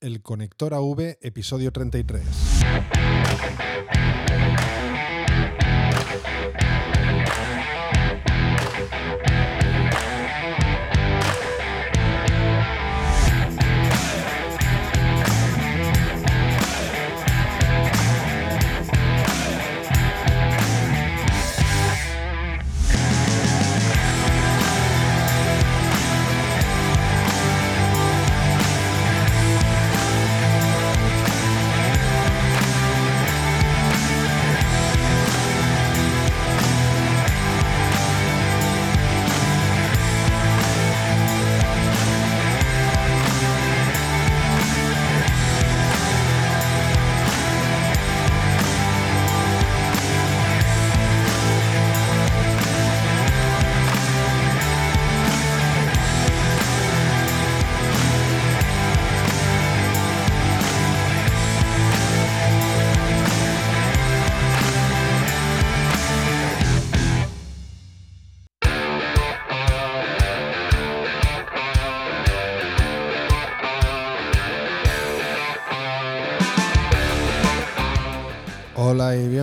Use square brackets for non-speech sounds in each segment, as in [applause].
El Conector AV, episodio 33.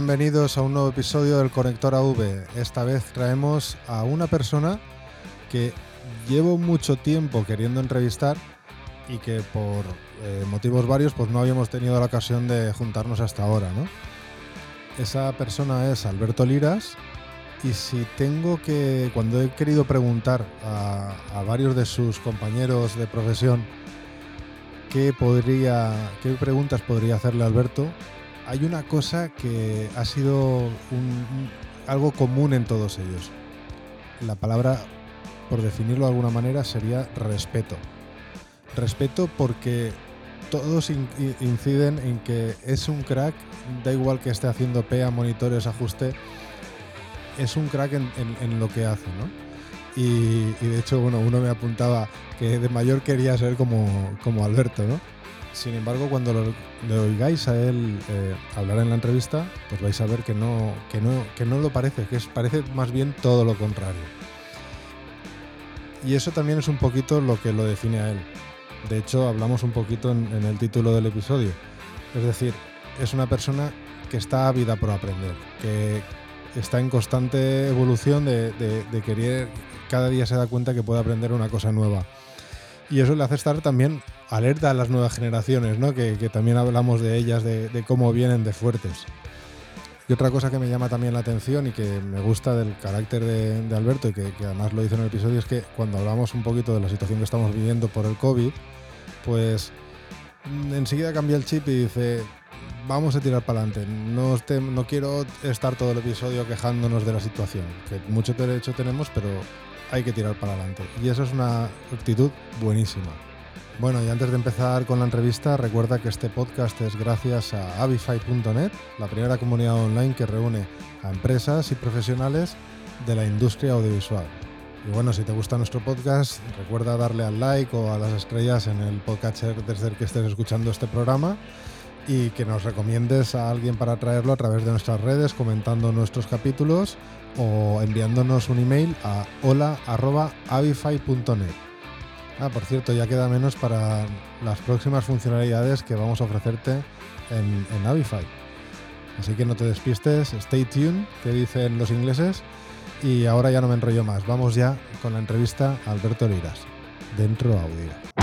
Bienvenidos a un nuevo episodio del Conector AV. Esta vez traemos a una persona que llevo mucho tiempo queriendo entrevistar y que por eh, motivos varios pues no habíamos tenido la ocasión de juntarnos hasta ahora. Esa persona es Alberto Liras y si tengo que, cuando he querido preguntar a, varios de sus compañeros de profesión qué podría, qué preguntas podría hacerle Alberto, hay una cosa que ha sido algo común en todos ellos. La palabra, por definirlo de alguna manera, sería respeto. Respeto porque todos inciden en que es un crack, da igual que esté haciendo PEA, monitores, ajuste, es un crack en lo que hace, ¿no? Y, y de hecho, bueno, uno me apuntaba que de mayor quería ser como, como Alberto, ¿no? Sin embargo, cuando lo, le oigáis a él eh, hablar en la entrevista, pues vais a ver que no, que no, que no lo parece, que es, parece más bien todo lo contrario. Y eso también es un poquito lo que lo define a él. De hecho, hablamos un poquito en, el título del episodio. Es decir, es una persona que está ávida por aprender, que está en constante evolución de querer, cada día se da cuenta que puede aprender una cosa nueva. Y eso le hace estar también alerta a las nuevas generaciones, ¿no? que, que también hablamos de ellas, de, de cómo vienen de fuertes. Y otra cosa que me llama también la atención y que me gusta del carácter de, de Alberto y que, que además lo hizo en el episodio es que cuando hablamos un poquito de la situación que estamos viviendo por el COVID, pues mm, enseguida cambia el chip y dice, vamos a tirar para adelante, no, no quiero estar todo el episodio quejándonos de la situación, que mucho derecho tenemos, pero hay que tirar para adelante. Y eso es una actitud buenísima. Bueno, y antes de empezar con la entrevista, recuerda que este podcast es gracias a avify.net, la primera comunidad online que reúne a empresas y profesionales de la industria audiovisual. Y bueno, si te gusta nuestro podcast, recuerda darle al like o a las estrellas en el podcatcher desde el que estés escuchando este programa y que nos recomiendes a alguien para traerlo a través de nuestras redes, comentando nuestros capítulos o enviándonos un email a hola.avify.net. Ah, por cierto, ya queda menos para las próximas funcionalidades que vamos a ofrecerte en, en Avify. Así que no te despistes, stay tuned, que dicen los ingleses. Y ahora ya no me enrollo más. Vamos ya con la entrevista a Alberto Liras, dentro audio.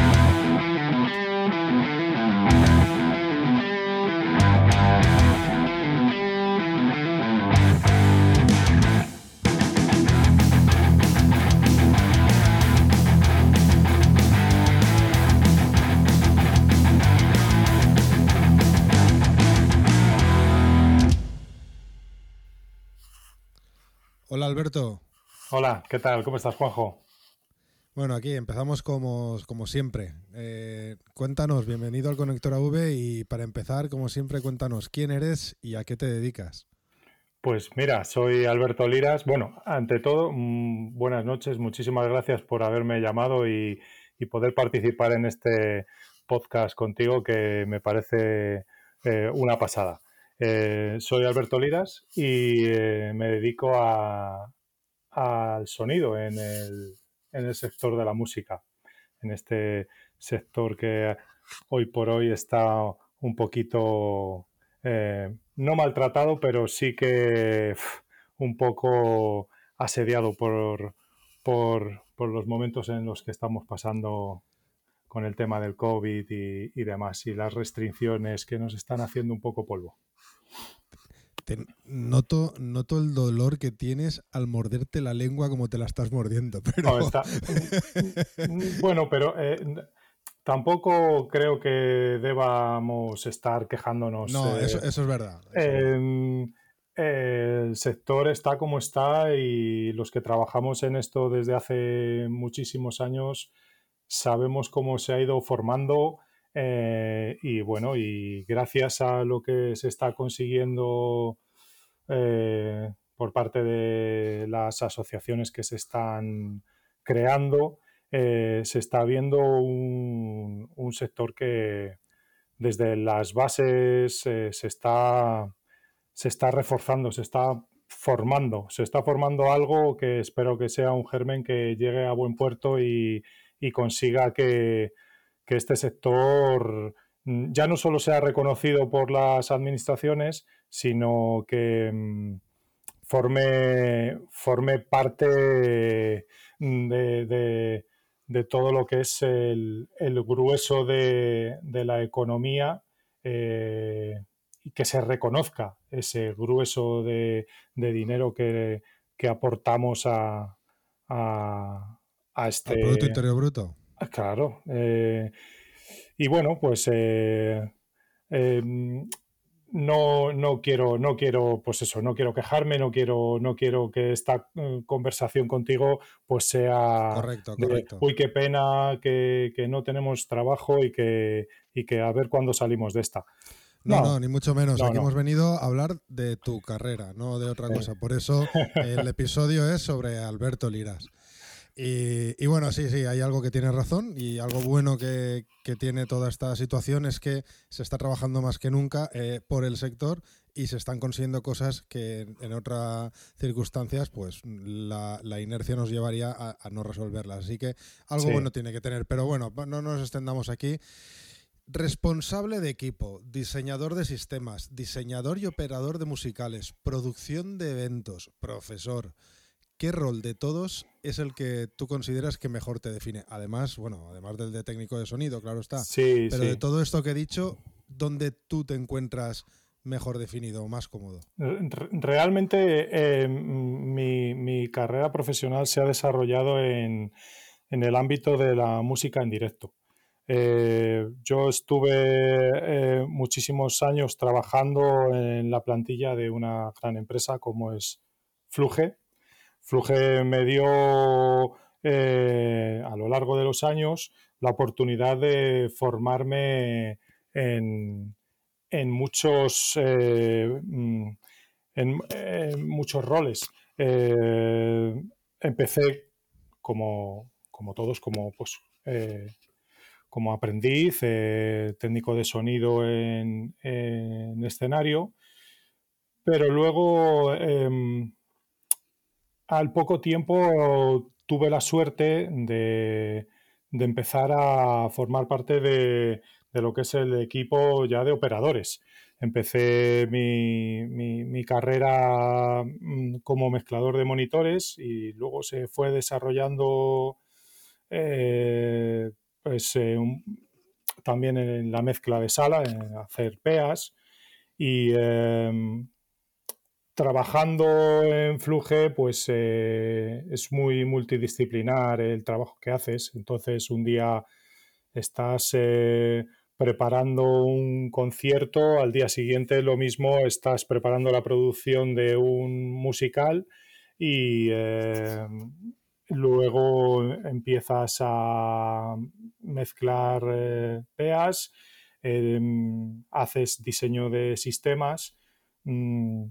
Hola Alberto. Hola, ¿qué tal? ¿Cómo estás, Juanjo? Bueno, aquí empezamos como, como siempre. Eh, cuéntanos, bienvenido al Conector AV y para empezar, como siempre, cuéntanos quién eres y a qué te dedicas. Pues mira, soy Alberto Liras. Bueno, ante todo, mm, buenas noches. Muchísimas gracias por haberme llamado y, y poder participar en este podcast contigo que me parece eh, una pasada. Eh, soy Alberto Liras y eh, me dedico a- al sonido en el, en el sector de la música, en este sector que hoy por hoy está un poquito, eh, no maltratado, pero sí que un poco asediado por, por, los momentos en los que estamos pasando con el tema del COVID y, demás, y las restricciones que nos están haciendo un poco polvo. Noto, noto el dolor que tienes al morderte la lengua como te la estás mordiendo. [laughs] Pero... bueno, pero eh, tampoco creo que debamos estar quejándonos. No, eso, es verdad. el sector está como está y los que trabajamos en esto desde hace muchísimos años sabemos cómo se ha ido formando eh, y bueno, y gracias a lo que se está consiguiendo eh, por parte de las asociaciones que se están creando, eh, se está viendo un, sector que desde las bases se, está, se está reforzando, se está formando, se está formando algo que espero que sea un germen que llegue a buen puerto y, consiga que, este sector mm, ya no solo sea reconocido por las administraciones, sino que mm, forme, forme parte de, de todo lo que es el, grueso de, la economía eh, y que se reconozca ese grueso de, dinero que, aportamos a, a, este... Producto Interior Bruto. Claro. Eh, y bueno, pues eh, em, no, no quiero, no quiero, pues eso, no quiero quejarme, no quiero, no quiero que esta eh, conversación contigo pues sea correcto, correcto. uy, qué pena que, no tenemos trabajo y que, y que a ver cuándo salimos de esta. No, no, ni mucho menos. Aquí hemos venido a hablar de tu carrera, no de otra cosa. Por eso [laughs] el episodio es sobre Alberto Liras. Y, bueno, sí, sí, hay algo que tiene razón y algo bueno que, tiene toda esta situación es que se está trabajando más que nunca eh, por el sector y se están consiguiendo cosas que en otras circunstancias pues la, inercia nos llevaría a, no resolverlas. Así que algo bueno tiene que tener. Pero bueno, no nos extendamos aquí. Responsable de equipo, diseñador de sistemas, diseñador y operador de musicales, producción de eventos, profesor. ¿Qué rol de todos es el que tú consideras que mejor te define? Además, bueno, además del de técnico de sonido, claro está. Sí, pero de todo esto que he dicho, ¿dónde tú te encuentras mejor definido o más cómodo? Realmente eh, mi, carrera profesional se ha desarrollado en, el ámbito de la música en directo. Eh, yo estuve eh, muchísimos años trabajando en la plantilla de una gran empresa como es Fluge, Fluge me dio eh, a lo largo de los años la oportunidad de formarme en, muchos, eh, mm, en, muchos roles. Eh, empecé como, todos, como pues como aprendiz, técnico de sonido en, en, escenario, pero luego em, al poco tiempo tuve la suerte de, empezar a formar parte de, lo que es el equipo ya de operadores. Empecé mi, carrera mm, como mezclador de monitores y luego se fue desarrollando eh, pues, eh, también en la mezcla de sala, en hacer PEAs. Y em, trabajando en Fluge, pues eh, es muy multidisciplinar el trabajo que haces. Entonces, un día estás eh, preparando un concierto, al día siguiente lo mismo, estás preparando la producción de un musical y eh, luego empiezas a mezclar PEAs, haces diseño de sistemas. Mm,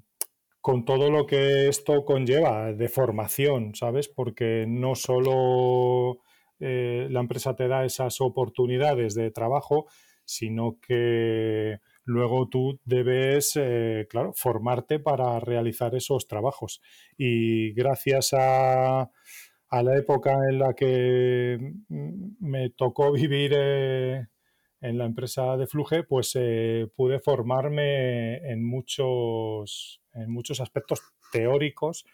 con todo lo que esto conlleva de formación, ¿sabes? Porque no solo eh, la empresa te da esas oportunidades de trabajo, sino que luego tú debes, eh, claro, formarte para realizar esos trabajos. Y gracias a, la época en la que me tocó vivir eh, en la empresa de Fluge, pues pude formarme en muchos, en muchos aspectos teóricos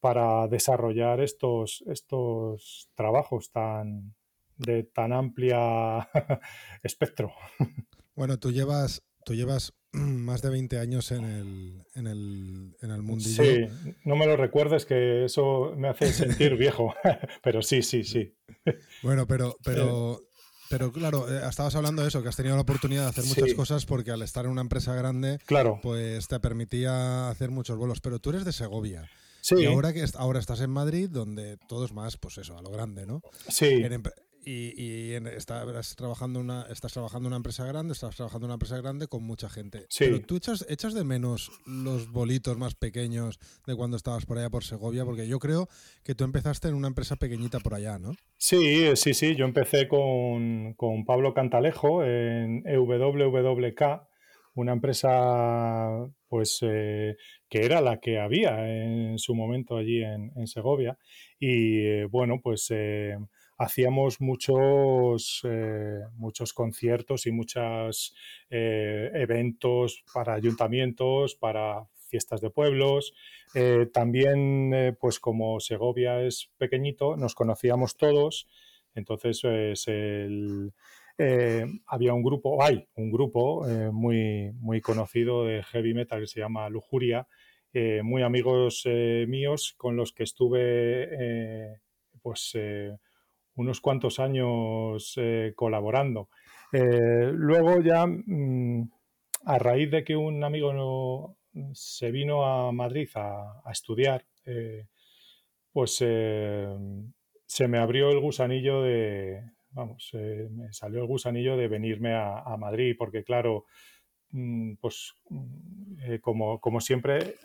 para desarrollar estos, estos trabajos tan, de tan amplia [laughs] espectro. Bueno, tú llevas, tú llevas [clears throat] más de 20 años en el, en el, en el mundillo. Sí, no me lo recuerdes que eso me hace sentir viejo, [laughs] pero sí, sí, sí. Bueno, pero, [laughs] pero, pero claro, eh, estabas hablando de eso, que has tenido la oportunidad de hacer muchas cosas porque al estar en una empresa grande, claro. pues te permitía hacer muchos vuelos. Pero tú eres de Segovia. Sí. Y ahora que ahora estás en Madrid, donde todo es más, pues eso, a lo grande, ¿no? Sí y, estás, trabajando una, estás trabajando en una empresa grande, estás trabajando en una empresa grande con mucha gente. Sí. Pero tú echas, echas de menos los bolitos más pequeños de cuando estabas por allá por Segovia, porque yo creo que tú empezaste en una empresa pequeñita por allá, ¿no? Sí, sí, sí. Yo empecé con, Pablo Cantalejo en EWWK, una empresa pues eh, que era la que había en su momento allí en, Segovia. Y eh, bueno, pues eh, hacíamos muchos, eh, muchos conciertos y muchos eh, eventos para ayuntamientos, para fiestas de pueblos. Eh, también, pues como Segovia es pequeñito, nos conocíamos todos. Entonces, pues, había un grupo, hay un grupo muy, muy conocido de heavy metal que se llama Lujuria, muy amigos míos con los que estuve pues unos cuantos años eh, colaborando. Eh, luego ya, mm, a raíz de que un amigo se vino a Madrid a, estudiar, eh, pues se me abrió el gusanillo de, vamos, me salió el gusanillo de venirme a, Madrid, porque claro, mm, pues mm, como, como siempre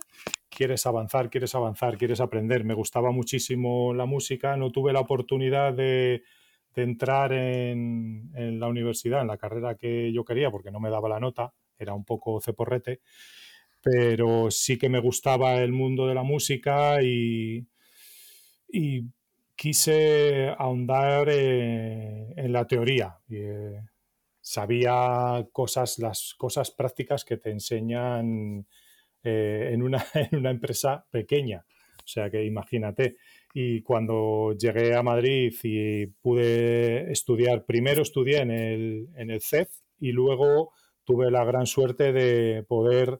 quieres avanzar, quieres avanzar, quieres aprender. Me gustaba muchísimo la música, no tuve la oportunidad de, entrar en, la universidad, en la carrera que yo quería, porque no me daba la nota, era un poco ceporrete, pero sí que me gustaba el mundo de la música y, quise ahondar en la teoría. Eh, sabía cosas, las cosas prácticas que te enseñan eh, en, una, [laughs] en una empresa pequeña. O sea que imagínate. Y cuando llegué a Madrid y pude estudiar, primero estudié en el, en el CEF y luego tuve la gran suerte de poder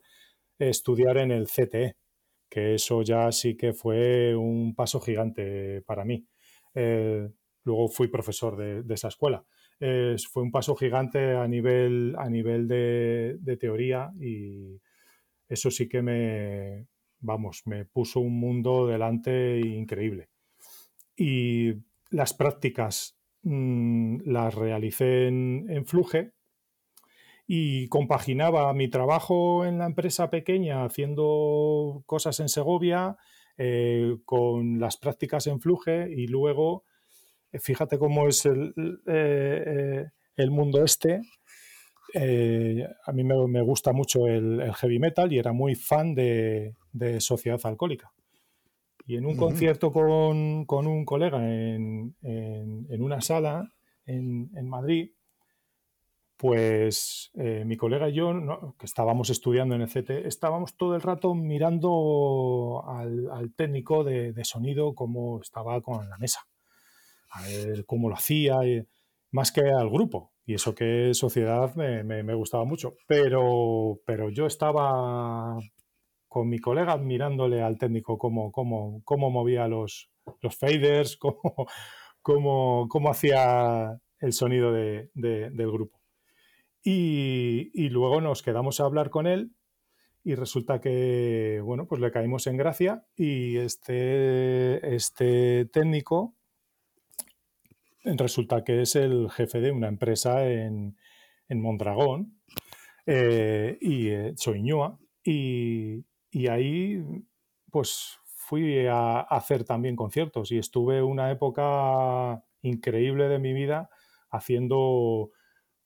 estudiar en el CTE, que eso ya sí que fue un paso gigante para mí. Eh, luego fui profesor de, esa escuela. fue un paso gigante a nivel, a nivel de, de teoría y, eso sí que me, vamos, me puso un mundo delante increíble. Y las prácticas mm, las realicé en, Fluge y compaginaba mi trabajo en la empresa pequeña haciendo cosas en Segovia eh, con las prácticas en Fluge y luego, eh, fíjate cómo es el, eh, el mundo este, eh, a mí me, gusta mucho el, heavy metal y era muy fan de, Sociedad Alcohólica. Y en un concierto con, un colega en, una sala en, Madrid, pues eh, mi colega y yo, que estábamos estudiando en el CT, estábamos todo el rato mirando al, técnico de, sonido cómo estaba con la mesa, a ver cómo lo hacía, más que al grupo. Y eso que sociedad me, gustaba mucho. Pero, pero yo estaba con mi colega mirándole al técnico cómo, cómo, cómo movía los, los faders, [laughs] cómo, cómo, hacía el sonido del grupo. Y, luego nos quedamos a hablar con él y resulta que, bueno, pues le caímos en gracia y este, este técnico resulta que es el jefe de una empresa en, Mondragón, eh, y eh, y, y, ahí pues fui a, hacer también conciertos y estuve una época increíble de mi vida haciendo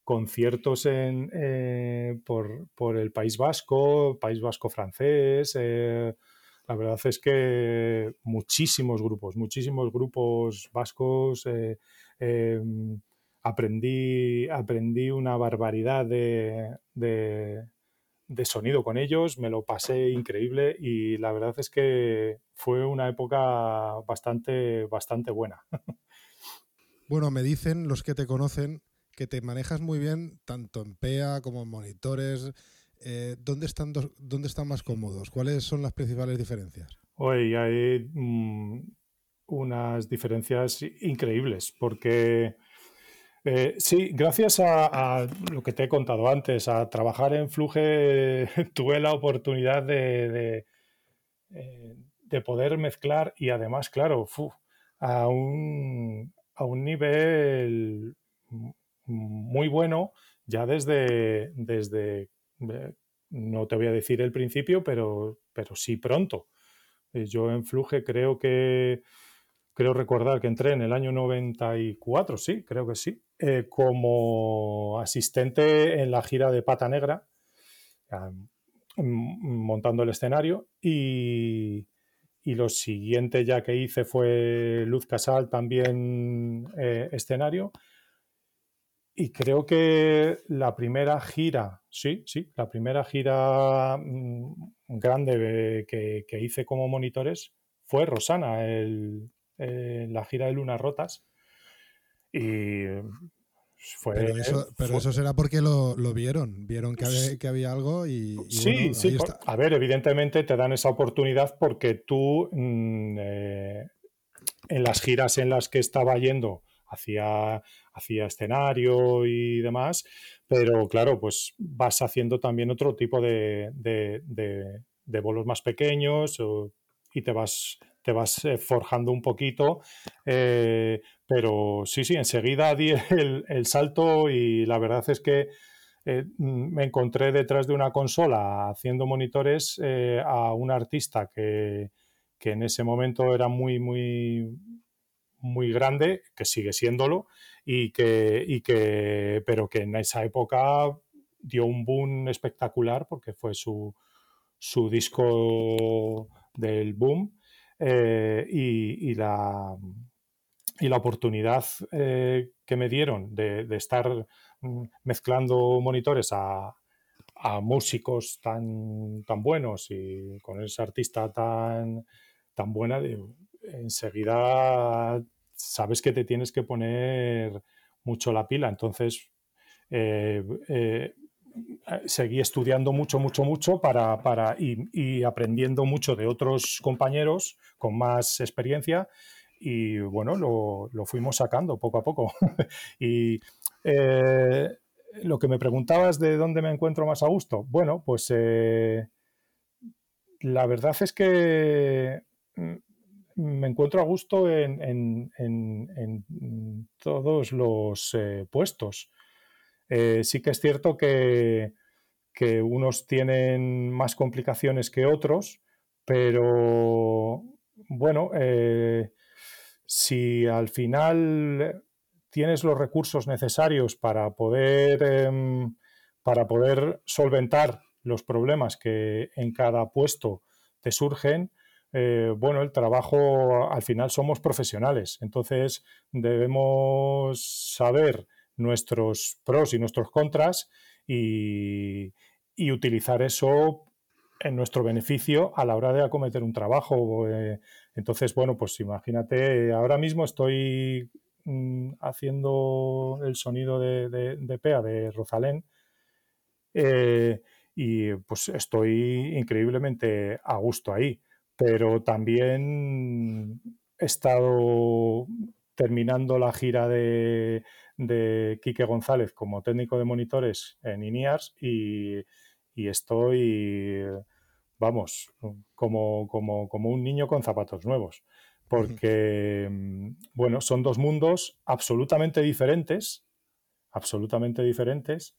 conciertos en, eh, por, por, el País Vasco, País Vasco francés. la verdad es que muchísimos grupos, muchísimos grupos vascos Em, aprendí, aprendí una barbaridad de, de, sonido con ellos, me lo pasé increíble y la verdad es que fue una época bastante, bastante buena. [laughs] Bueno, me dicen los que te conocen que te manejas muy bien tanto en PEA como en monitores. Eh, ¿dónde, están ¿Dónde están más cómodos? ¿Cuáles son las principales diferencias? Hoy hay mm, unas diferencias increíbles porque eh, sí, gracias a, lo que te he contado antes, a trabajar en Fluge, [laughs] tuve la oportunidad de, eh, de, poder mezclar y además, claro, a, un, a un nivel muy bueno ya desde, desde, eh, no te voy a decir el principio, pero, pero sí pronto. Yo en Fluge creo que creo recordar que entré en el año 94, sí, creo que sí, eh, como asistente en la gira de Pata Negra, montando el escenario y, lo siguiente ya que hice fue Luz Casal, también eh, escenario. Y creo que la primera gira, sí, sí, la primera gira mm, grande que, que hice como monitores fue Rosana, el, eh, la gira de Lunas Rotas. Y fue, pero eso, pero eso será porque lo, vieron, vieron que había, que había algo y... sí, sí, a ver, evidentemente te dan esa oportunidad porque tú mm, eh, en las giras en las que estaba yendo hacía, hacía escenario y demás, pero claro, pues vas haciendo también otro tipo de, de, de, bolos más pequeños y te vas te vas eh, forjando un poquito. Eh, pero sí, sí, enseguida di el, salto y la verdad es que eh, me encontré detrás de una consola haciendo monitores a un artista que, en ese momento era muy, muy, muy grande, que sigue siéndolo, y que, y que, pero que en esa época dio un boom espectacular porque fue su, su disco del boom eh, y, la, y la oportunidad eh, que me dieron de, estar mm, mezclando monitores a, músicos tan, tan buenos y con ese artista tan, tan buena, enseguida sabes que te tienes que poner mucho la pila. Entonces, eh, seguí estudiando mucho, mucho, mucho para, para y, aprendiendo mucho de otros compañeros con más experiencia y bueno, lo, fuimos sacando poco a poco. [laughs] y eh, lo que me preguntabas de dónde me encuentro más a gusto, bueno, pues eh, la verdad es que mm, me encuentro a gusto en, todos los eh, puestos. Eh, sí que es cierto que, unos tienen más complicaciones que otros, pero bueno, eh, si al final tienes los recursos necesarios para poder, em, para poder solventar los problemas que en cada puesto te surgen, eh, bueno, el trabajo al final somos profesionales, entonces debemos saber nuestros pros y nuestros contras y, utilizar eso en nuestro beneficio a la hora de acometer un trabajo. Eh, entonces, bueno, pues imagínate, ahora mismo estoy mm, haciendo el sonido de, de, PEA de Rosalén eh, y pues estoy increíblemente a gusto ahí, pero también he estado terminando la gira de, de Quique González como técnico de monitores en INIARS y, estoy, vamos, como, como, como, un niño con zapatos nuevos. Porque, bueno, son dos mundos absolutamente diferentes, absolutamente diferentes,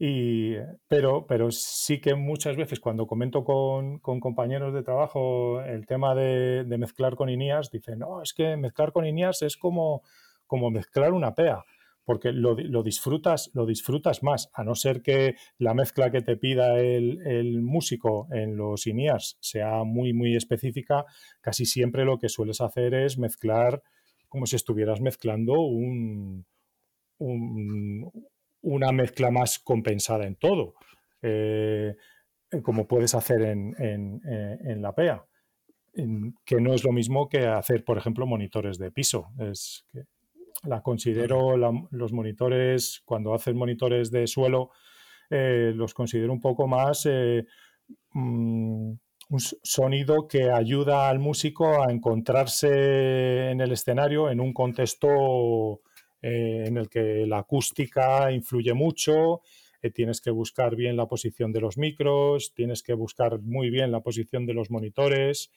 y, pero, pero sí que muchas veces cuando comento con, compañeros de trabajo el tema de, mezclar con INIAS, dicen, no, es que mezclar con INIAS es como, como mezclar una PEA porque lo, disfrutas, lo disfrutas más, a no ser que la mezcla que te pida el, músico en los INIAS sea muy, muy específica, casi siempre lo que sueles hacer es mezclar como si estuvieras mezclando un, una mezcla más compensada en todo, eh, como puedes hacer en, la PEA, que no es lo mismo que hacer, por ejemplo, monitores de piso. Es que la considero los monitores, cuando hacen monitores de suelo, eh, los considero un poco más eh, mm, un sonido que ayuda al músico a encontrarse en el escenario en un contexto eh, en el que la acústica influye mucho, tienes que buscar bien la posición de los micros, tienes que buscar muy bien la posición de los monitores,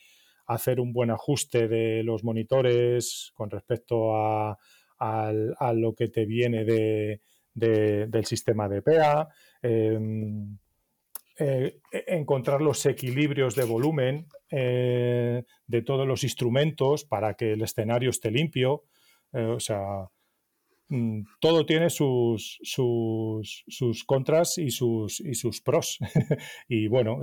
hacer un buen ajuste de los monitores con respecto a, a, lo que te viene de, del sistema de PA, em, eh, encontrar los equilibrios de volumen eh, de todos los instrumentos para que el escenario esté limpio. Eh, o sea, mm, todo tiene sus, sus, sus, contras y sus, y sus pros. [laughs] y bueno,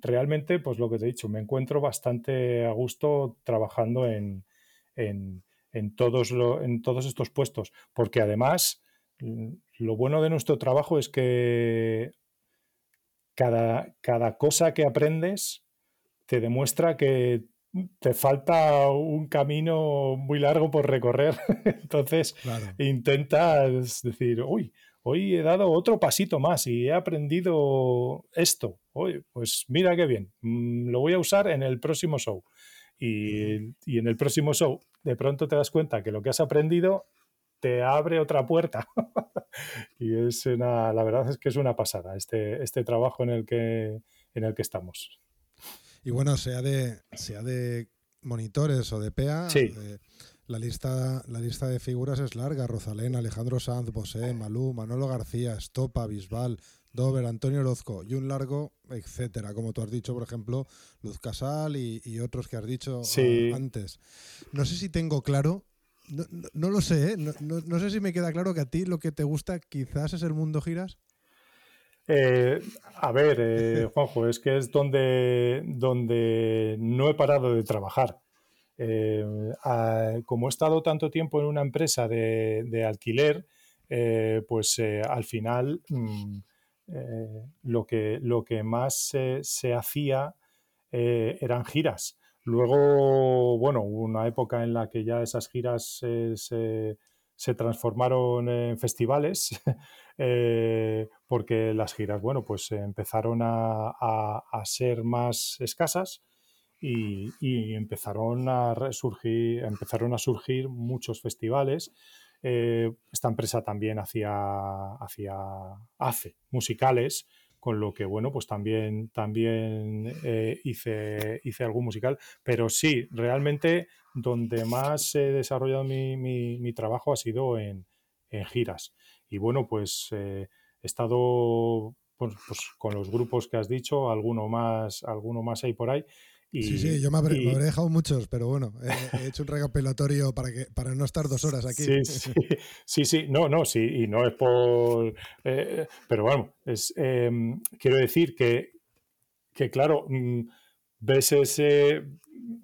realmente, pues lo que te he dicho, me encuentro bastante a gusto trabajando en, en todos, en todos estos puestos, porque además lo bueno de nuestro trabajo es que cada, cada cosa que aprendes te demuestra que te falta un camino muy largo por recorrer. [laughs] Entonces intentas decir, uy, hoy he dado otro pasito más y he aprendido esto. pues mira qué bien, mm, lo voy a usar en el próximo show. Y, en el próximo show de pronto te das cuenta que lo que has aprendido te abre otra puerta. [laughs] y es una, la verdad es que es una pasada este, este trabajo en el, que, en el que estamos. Y bueno, sea de, sea de monitores o de PA, eh, la, lista, la lista de figuras es larga. Rosalén, Alejandro Sanz, Bosé, Malú, Manolo García, Estopa, Bisbal, Dover, Antonio Orozco y un largo, etcétera, como tú has dicho, por ejemplo, Luz Casal y, otros que has dicho ah, antes. No sé si tengo claro, no, lo sé, ¿eh? no, sé si me queda claro que a ti lo que te gusta quizás es el mundo giras. Eh, a ver, eh, [laughs] Juanjo, es que es donde, donde no he parado de trabajar. como he estado tanto tiempo en una empresa de, alquiler, pues al final... Mm, eh, lo, que, lo que más se hacía eh, eran giras. Luego, bueno, hubo una época en la que ya esas giras se, transformaron en festivales, [laughs] eh, porque las giras, bueno, pues empezaron a, ser más escasas y, y, empezaron a resurgir, empezaron a surgir muchos festivales eh, esta empresa también hacía, hacía, hace musicales, con lo que, bueno, pues también, también eh, hice, hice algún musical. Pero sí, realmente donde más he desarrollado mi, trabajo ha sido en, giras. Y bueno, pues eh, he estado pues, pues, con los grupos que has dicho, alguno más, alguno más hay por ahí sí, sí, yo me habré, dejado muchos, pero bueno, he, hecho un recopilatorio para, que, para no estar dos horas aquí. Sí, sí, sí, sí. no, no, sí, y no es por... Eh, pero bueno, es, em, quiero decir que, que claro, mm, ves ese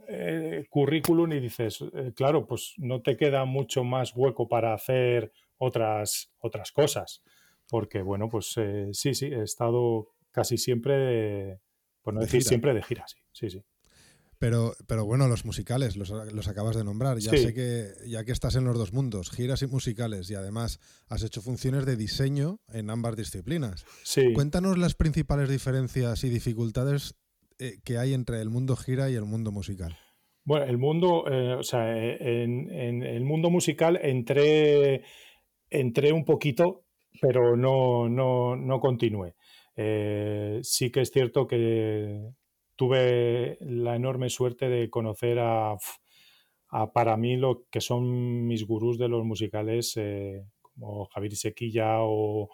eh, currículum y dices, eh, claro, pues no te queda mucho más hueco para hacer otras, otras cosas. Porque, bueno, pues sí, sí, he estado casi siempre, por no decir siempre de gira, sí, sí, sí. Pero, pero bueno, los musicales, los, acabas de nombrar. Ya sé que, ya que estás en los dos mundos, giras y musicales, y además has hecho funciones de diseño en ambas disciplinas. Sí. Cuéntanos las principales diferencias y dificultades eh, que hay entre el mundo gira y el mundo musical. Bueno, el mundo, eh, o sea, en, el mundo musical entré, entré un poquito, pero no, no, no continué. Eh, sí que es cierto que tuve la enorme suerte de conocer a, para mí lo que son mis gurús de los musicales, eh, como Javier Sequilla o,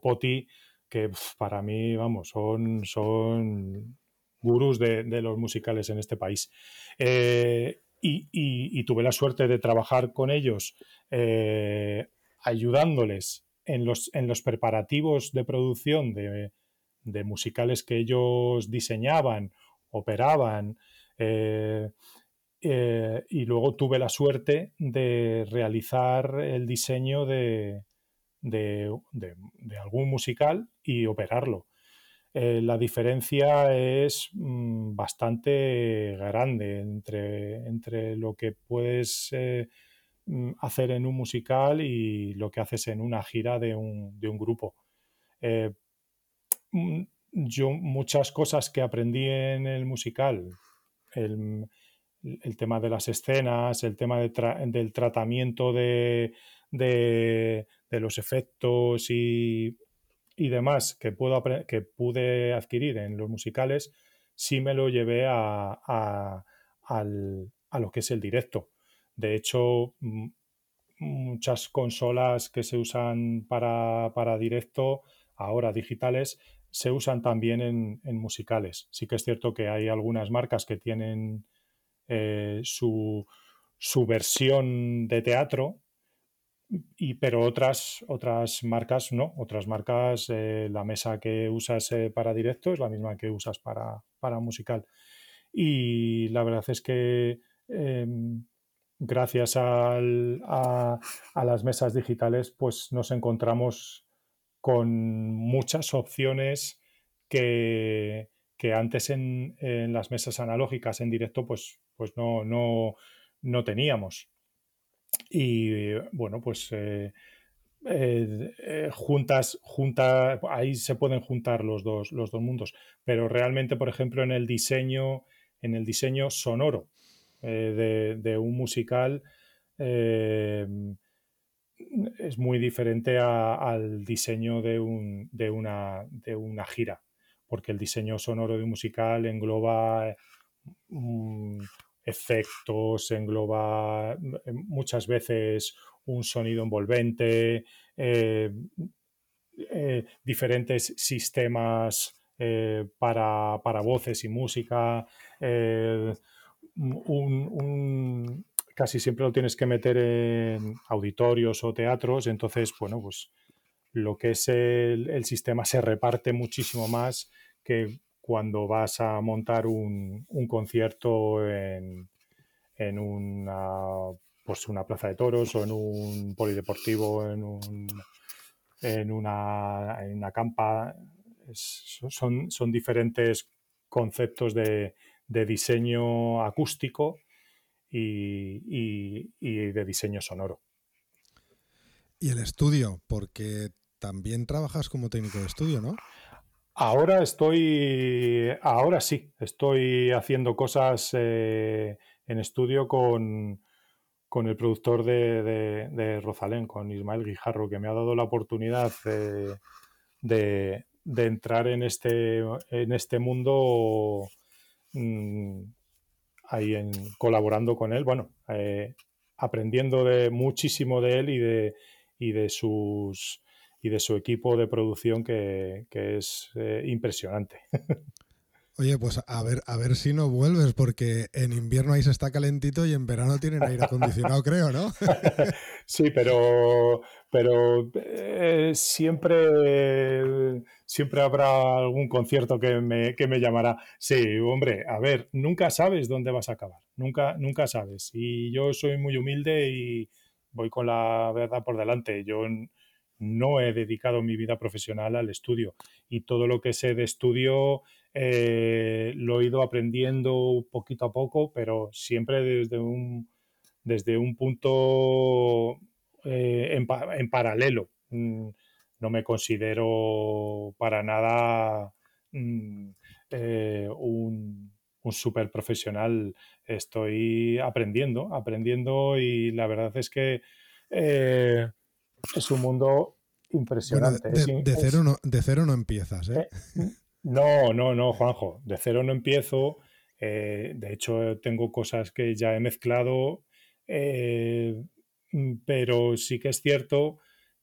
Poti, que para mí, vamos, son, son gurús de, los musicales en este país. Eh, y, tuve la suerte de trabajar con ellos eh, ayudándoles en los, en los preparativos de producción de musicales que ellos diseñaban, operaban. Eh, eh, y luego tuve la suerte de realizar el diseño de, algún musical y operarlo. Eh, la diferencia es mm, bastante grande entre, entre, lo que puedes mm, hacer en un musical y lo que haces en una gira de un, grupo. Mm, yo muchas cosas que aprendí en el musical, el, el tema de las escenas, el tema del tratamiento de, los efectos y, demás que, puedo, que pude adquirir en los musicales, sí me lo llevé a, lo que es el directo. De hecho, muchas consolas que se usan para, directo, ahora digitales, se usan también en, musicales. Sí que es cierto que hay algunas marcas que tienen eh, su, versión de teatro, y, pero otras, otras marcas no, otras marcas, eh, la mesa que usas eh, para directo es la misma que usas para, musical. Y la verdad es que em, gracias a, las mesas digitales, pues nos encontramos con muchas opciones que, que antes en, las mesas analógicas en directo, pues, pues no, no, no teníamos. Y bueno, pues eh, eh, eh, juntas, junta, ahí se pueden juntar los dos, los dos mundos. Pero realmente, por ejemplo, en el diseño, en el diseño sonoro de, un musical, es muy diferente al diseño de, un, de, una, de una gira porque el diseño sonoro de un musical engloba mm, efectos, engloba mm, muchas veces un sonido envolvente, eh, eh, diferentes sistemas eh, para, voces y música. Casi siempre lo tienes que meter en auditorios o teatros, entonces, bueno, pues lo que es el sistema se reparte muchísimo más que cuando vas a montar un, concierto en, en una, pues una plaza de toros o en un polideportivo, en, un, en, una, en una campa. son, son diferentes conceptos de, diseño acústico y, y, de diseño sonoro. Y el estudio, porque también trabajas como técnico de estudio, ¿no? Ahora estoy, ahora sí, estoy haciendo cosas eh, en estudio con, el productor de, de, Rosalén, con Ismael Guijarro, que me ha dado la oportunidad de, entrar en este, en este mundo mm, ahí en, colaborando con él, bueno, eh, aprendiendo de muchísimo de él y de, y de sus y de su equipo de producción que, es eh, impresionante. [laughs] Oye, pues a ver, a ver si no vuelves, porque en invierno ahí se está calentito y en verano tienen aire acondicionado, [laughs] creo, ¿no? [laughs] sí, pero, pero eh, siempre, siempre habrá algún concierto que me, que me llamará. Sí, hombre, a ver, nunca sabes dónde vas a acabar, nunca, nunca sabes. Y yo soy muy humilde y voy con la verdad por delante. Yo no he dedicado mi vida profesional al estudio y todo lo que sé de estudio eh, lo he ido aprendiendo poquito a poco, pero siempre desde un, desde un punto eh, en, paralelo. Mm, no me considero para nada mm, eh, un, un super profesional. Estoy aprendiendo, aprendiendo y la verdad es que es un mundo impresionante. de, cero no, de, cero no, empiezas, ¿eh? ¿eh? [laughs] No, no, no, Juanjo. De cero no empiezo. Eh, de hecho, tengo cosas que ya he mezclado, eh, pero sí que es cierto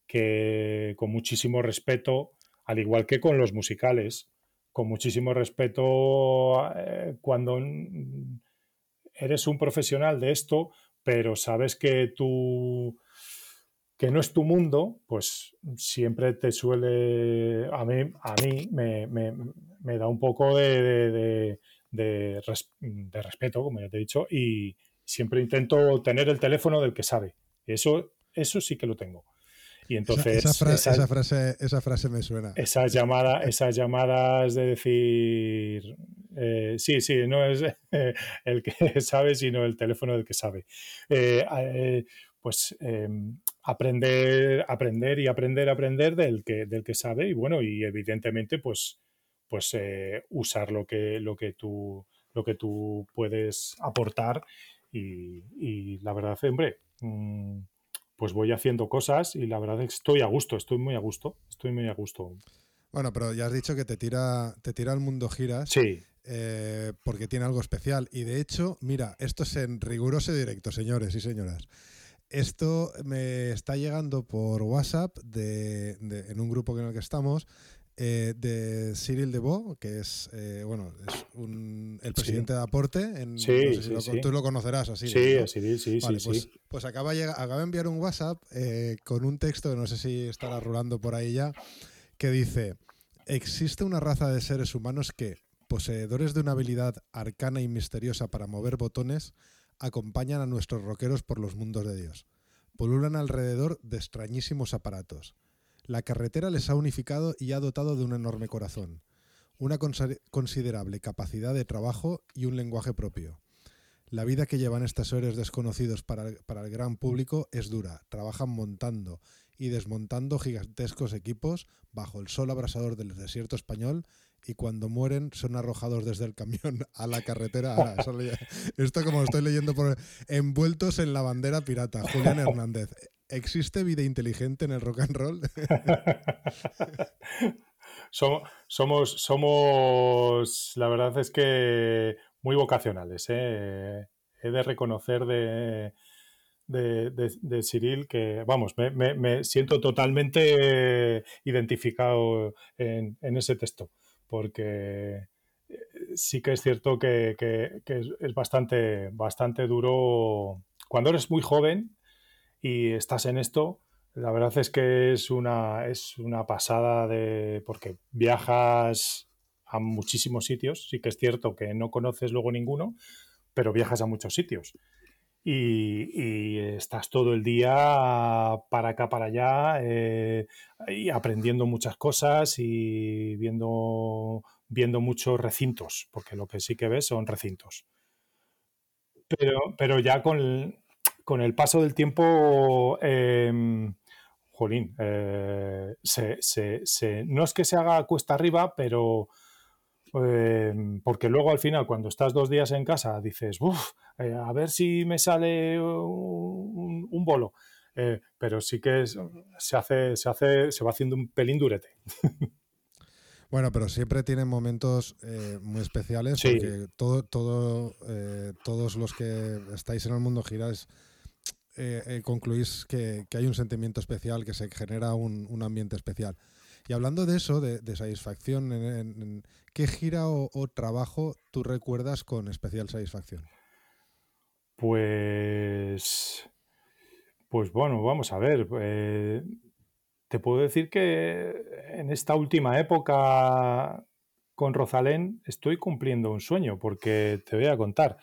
que con muchísimo respeto, al igual que con los musicales, con muchísimo respeto cuando eres un profesional de esto, pero sabes que tú que no es tu mundo, pues siempre te suele, a mí, a mí me, da un poco de, de, respeto, como ya te he dicho, y, Siempre intento tener el teléfono del que sabe. Eso, eso sí que lo tengo. Y entonces. Esa, frase, esa frase me suena. Esas llamadas, esas llamadas de decir. Eh, sí, sí, no es [laughs] el que sabe, sino el teléfono del que sabe. Eh, eh, pues em, aprender, aprender y aprender, aprender del que, del que sabe. Y bueno, y evidentemente, pues, pues usar lo que, lo que tú lo que tú puedes aportar y, la verdad, hombre, mm, pues voy haciendo cosas y la verdad es que estoy a gusto, estoy muy a gusto, estoy muy a gusto. Bueno, pero ya has dicho que te tira, te tira el mundo giras. Sí. Eh, porque tiene algo especial. Y de hecho, mira, esto es en riguroso directo, señores y señoras. Esto me está llegando por WhatsApp de, en un grupo en el que estamos eh, de Cyril Debo, que es eh, bueno es el presidente de Aporte. En, sí, Tú lo conocerás así. Sí, sí, sí, pues, pues, acaba, acaba de enviar un WhatsApp eh, con un texto, no sé si estará rulando por ahí ya, que dice: Existe una raza de seres humanos que, poseedores de una habilidad arcana y misteriosa para mover botones, acompañan a nuestros rockeros por los mundos de Dios. Pululan alrededor de extrañísimos aparatos la carretera les ha unificado y ha dotado de un enorme corazón, una considerable capacidad de trabajo y un lenguaje propio. La vida que llevan estos seres desconocidos para el, gran público es dura. Trabajan montando y desmontando gigantescos equipos bajo el sol abrasador del desierto español y cuando mueren son arrojados desde el camión a la carretera. Esto como estoy leyendo por envueltos en la bandera pirata. Julián [laughs] Hernández. ¿Existe vida inteligente en el rock and roll? [laughs] somos, somos, somos, la verdad es que muy vocacionales. ¿eh? He de reconocer de, de, Cyril que, vamos, me, siento totalmente identificado en, ese texto, porque eh, sí que es cierto que, es, bastante, bastante duro. Cuando eres muy joven, y estás en esto, la verdad es que es una, es una pasada de. porque viajas a muchísimos sitios. Sí que es cierto que no conoces luego ninguno, pero viajas a muchos sitios. Y, estás todo el día para acá, para allá, eh, y aprendiendo muchas cosas y viendo, viendo muchos recintos, porque lo que sí que ves son recintos. Pero, pero ya con, con el paso del tiempo, em, jolín, eh, no es que se haga cuesta arriba, pero em, porque luego al final, cuando estás dos días en casa, dices, uff, eh, a ver si me sale un, bolo. Eh, pero sí que se hace, se hace, se va haciendo un pelín durete. [laughs] Bueno, pero siempre tienen momentos muy especiales porque todo, todo, todos los que estáis en el mundo giráis eh, eh, concluís que, hay un sentimiento especial, que se genera un, ambiente especial. Y hablando de eso, de, satisfacción, en, ¿qué gira o, trabajo tú recuerdas con especial satisfacción? Pues, pues bueno, vamos a ver. Eh, te puedo decir que en esta última época con Rosalén estoy cumpliendo un sueño, porque te voy a contar.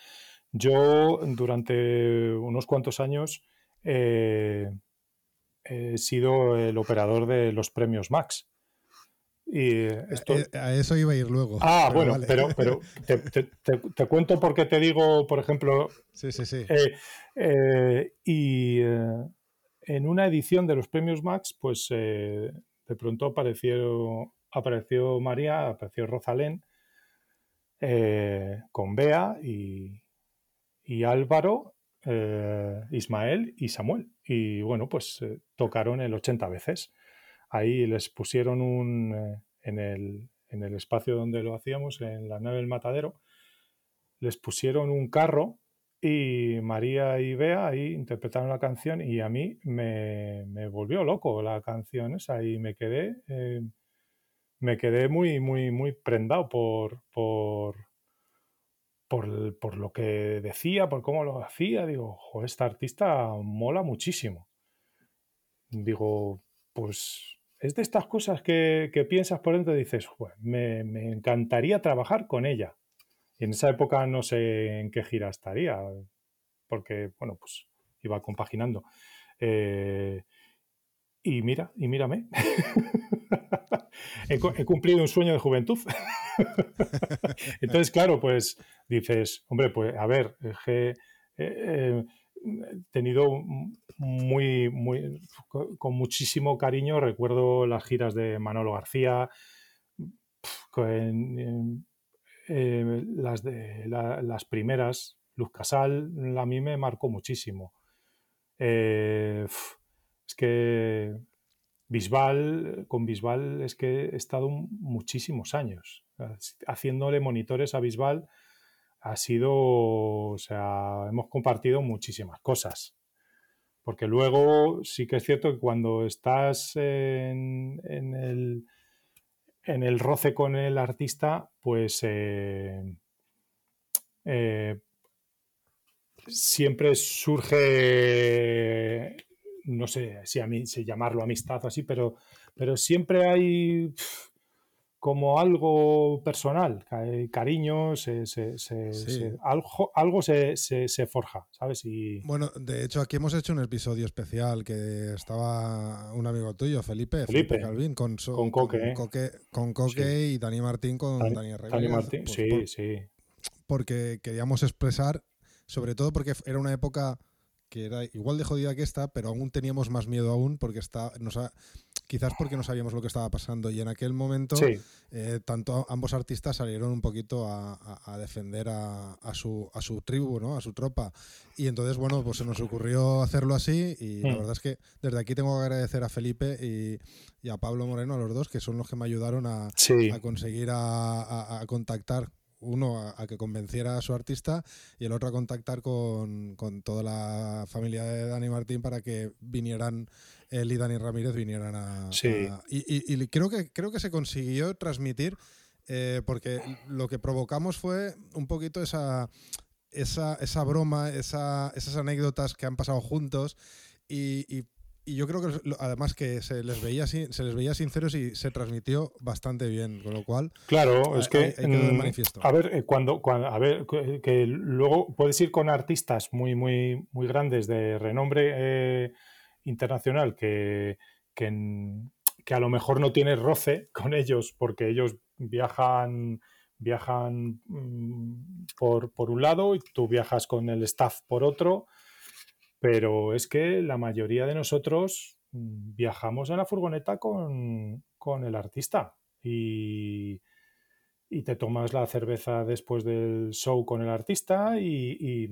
Yo durante unos cuantos años eh, he sido el operador de los premios Max. Y esto... Eh, a eso iba a ir luego. Ah, bueno, pero, pero te, cuento porque te digo, por ejemplo. Sí, sí, sí. Eh, y en una edición de los premios Max, pues de pronto apareció, apareció María, apareció Rosalén con Bea y, y Álvaro, eh, Ismael y Samuel. Y bueno, pues eh, tocaron el 80 veces. Ahí les pusieron un, eh, en, el, en el espacio donde lo hacíamos, en la nave del matadero, les pusieron un carro y María y Bea ahí interpretaron la canción y a mí me, me volvió loco la canción esa y me quedé, me quedé muy, muy, muy prendado por, por, por, lo que decía, por cómo lo hacía, digo, esta artista mola muchísimo. Digo, pues es de estas cosas que, piensas por dentro y dices, me, encantaría trabajar con ella. Y en esa época no sé en qué gira estaría. porque, bueno, pues iba compaginando. Eh, y mira, y mírame. [laughs] he, cumplido un sueño de juventud. [laughs] Entonces, claro, pues dices, hombre, pues a ver, he tenido muy, muy, con muchísimo cariño, recuerdo las giras de Manolo García, con, eh, las, de, las primeras, Luz Casal, a mí me marcó muchísimo. Eh, es que Bisbal, con Bisbal es que he estado muchísimos años haciéndole monitores a Bisbal. Ha sido, o sea, hemos compartido muchísimas cosas. Porque luego sí que es cierto que cuando estás en, el, en el roce con el artista, pues eh, eh, siempre surge, no sé si, a mí, si llamarlo amistad o así, pero, pero siempre hay como algo personal, cariño, algo, algo se, forja, ¿sabes? Y... Bueno, de hecho aquí hemos hecho un episodio especial que estaba un amigo tuyo, Felipe, Felipe, Calvin, con, con, Coque, con Coque, y Dani Martín con Dani, Dani Martín, pues sí, sí. Porque queríamos expresar sobre todo porque era una época que era igual de jodida que esta, pero aún teníamos más miedo aún porque está, nos quizás porque no sabíamos lo que estaba pasando. Y en aquel momento eh, tanto ambos artistas salieron un poquito a, defender a, su, a su tribu, ¿no? a su tropa. Y entonces bueno pues se nos ocurrió hacerlo así. Y la hmm. verdad es que desde aquí tengo que agradecer a Felipe y, a Pablo Moreno, a los dos, que son los que me ayudaron a, a conseguir a, contactar uno a, que convenciera a su artista y el otro a contactar con, toda la familia de Dani Martín para que vinieran, él y Dani Ramírez vinieran a... Sí. y, creo, que, creo que se consiguió transmitir, eh, porque lo que provocamos fue un poquito esa, esa, esa broma, esa, esas anécdotas que han pasado juntos y, y yo creo que además que se les veía se les veía sinceros y se transmitió bastante bien, con lo cual claro es que mm, a ver eh, cuando, cuando a ver que, luego puedes ir con artistas muy muy muy grandes de renombre eh, internacional que, que, a lo mejor no tienes roce con ellos porque ellos viajan viajan mm, por, por un lado y tú viajas con el staff por otro pero es que la mayoría de nosotros mm, viajamos en la furgoneta con, el artista y, te tomas la cerveza después del show con el artista y,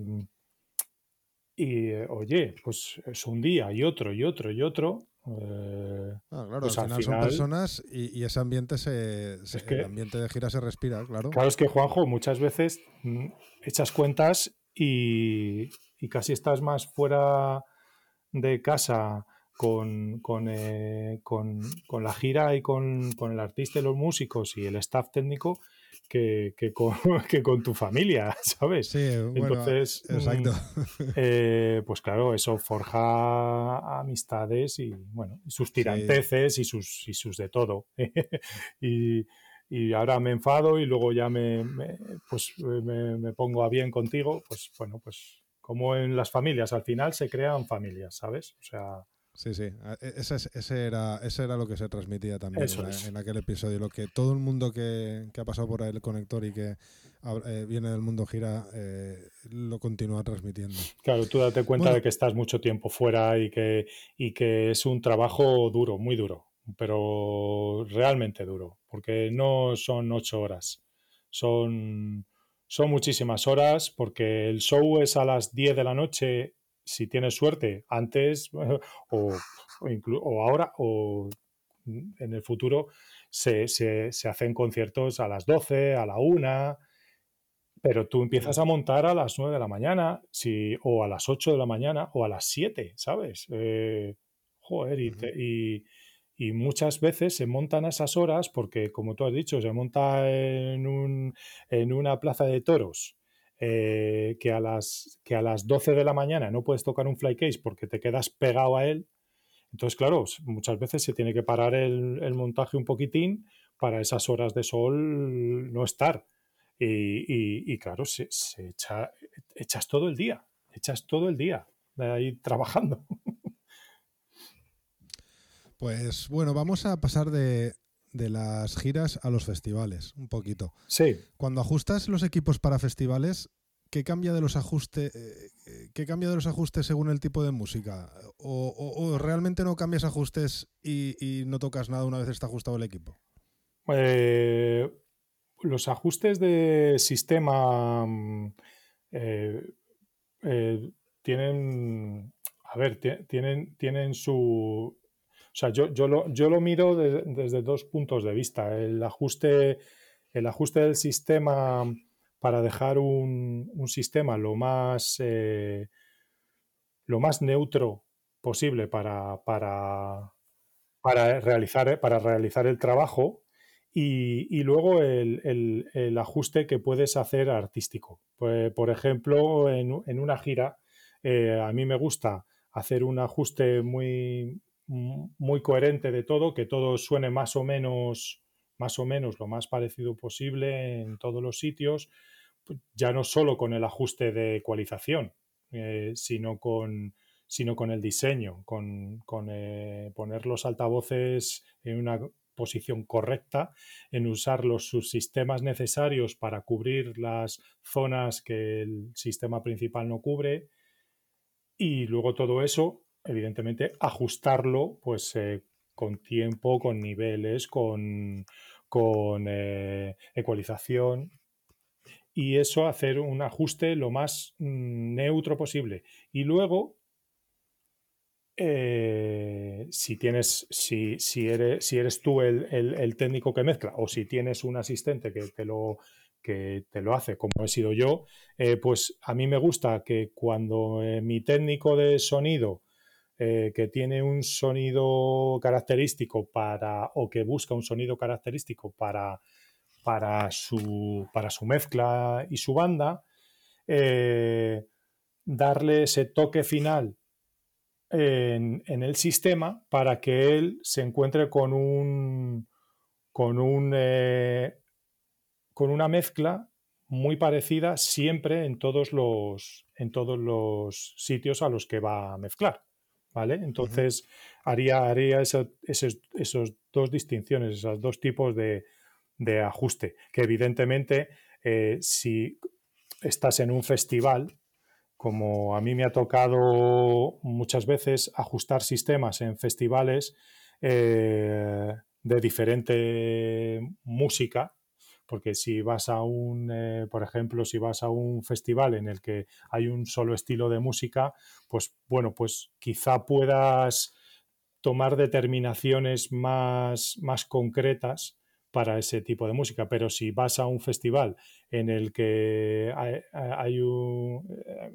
y, oye, pues es un día y otro y otro y otro. Eh, ah, claro, pues al, final son personas y, ese ambiente se, el ambiente de gira se respira, claro. Claro, es que Juanjo, muchas veces mm, echas cuentas y, y casi estás más fuera de casa con, con, eh, con, la gira y con, el artista y los músicos y el staff técnico que, que, con, [laughs] que con, tu familia, [laughs] ¿sabes? Sí, Entonces, exacto. Mm, [laughs] eh, pues claro, eso forja amistades y bueno, sus tiranteces y, sus, y sus de todo. y, y ahora me enfado y luego ya me, pues me, me, pongo a bien contigo, pues bueno, pues como en las familias, al final se crean familias, ¿sabes? O sea... Sí, sí, e, ese, era, ese era lo que se transmitía también en, aquel episodio, lo que todo el mundo que, ha pasado por el conector y que eh, viene del mundo gira eh, lo continúa transmitiendo. Claro, tú date cuenta de que estás mucho tiempo fuera y que, y que es un trabajo duro, muy duro, pero realmente duro, porque no son ocho horas, son son muchísimas horas porque el show es a las 10 de la noche, si tienes suerte, antes [laughs] o, o, ahora o en el futuro se, hacen conciertos a las 12, a la 1, pero tú empiezas a montar a las 9 de la mañana si, o a las 8 de la mañana o a las 7, ¿sabes? Eh, joder, y, y muchas veces se montan a esas horas porque, como tú has dicho, se monta en, un, en una plaza de toros eh, que, a las, que a las 12 de la mañana no puedes tocar un fly case porque te quedas pegado a él. Entonces, claro, muchas veces se tiene que parar el, montaje un poquitín para esas horas de sol no estar. Y, claro, se, echa, echas todo el día echas todo el día ahí trabajando. [laughs] Pues bueno, vamos a pasar de, las giras a los festivales, un poquito. Sí. Cuando ajustas los equipos para festivales, ¿qué cambia de los ajustes? Eh, ¿Qué cambia de los ajustes según el tipo de música? ¿O, realmente no cambias ajustes y, no tocas nada una vez está ajustado el equipo? Eh, los ajustes de sistema mm, eh, tienen, a ver, tienen, tienen su, sea, yo, yo, lo, yo lo miro desde dos puntos de vista. El ajuste, el ajuste del sistema para dejar un, sistema lo más, eh, lo más neutro posible para, para, para, realizar, para realizar el trabajo y, luego el, ajuste que puedes hacer artístico. Pues, por ejemplo, en, una gira, eh, a mí me gusta hacer un ajuste muy, muy coherente de todo, que todo suene más o menos más o menos lo más parecido posible en todos los sitios, pues, ya no solo con el ajuste de ecualización, eh, sino, con, sino con el diseño, con, eh, poner los altavoces en una posición correcta, en usar los subsistemas necesarios para cubrir las zonas que el sistema principal no cubre y luego todo eso evidentemente, ajustarlo pues eh, con tiempo, con niveles, con, con eh, ecualización y eso hacer un ajuste lo más mm, neutro posible. Y luego, eh, si tienes, si, si, eres, si eres tú el, técnico que mezcla o si tienes un asistente que te lo que te lo hace, como he sido yo, pues a mí me gusta que cuando mi técnico de sonido eh, que tiene un sonido característico para, o que busca un sonido característico para, para, su, para su mezcla y su banda, eh, darle ese toque final en, el sistema para que él se encuentre con un con un eh, con una mezcla muy parecida siempre en todos los en todos los sitios a los que va a mezclar. ¿Vale? Entonces haría, haría esos, dos distinciones, esos dos tipos de, ajuste, que evidentemente eh, si estás en un festival, como a mí me ha tocado muchas veces ajustar sistemas en festivales eh, de diferente música, porque si vas a un, eh, por ejemplo, si vas a un festival en el que hay un solo estilo de música, pues bueno, pues quizá puedas tomar determinaciones más, más concretas para ese tipo de música, pero si vas a un festival en el que hay, un, eh,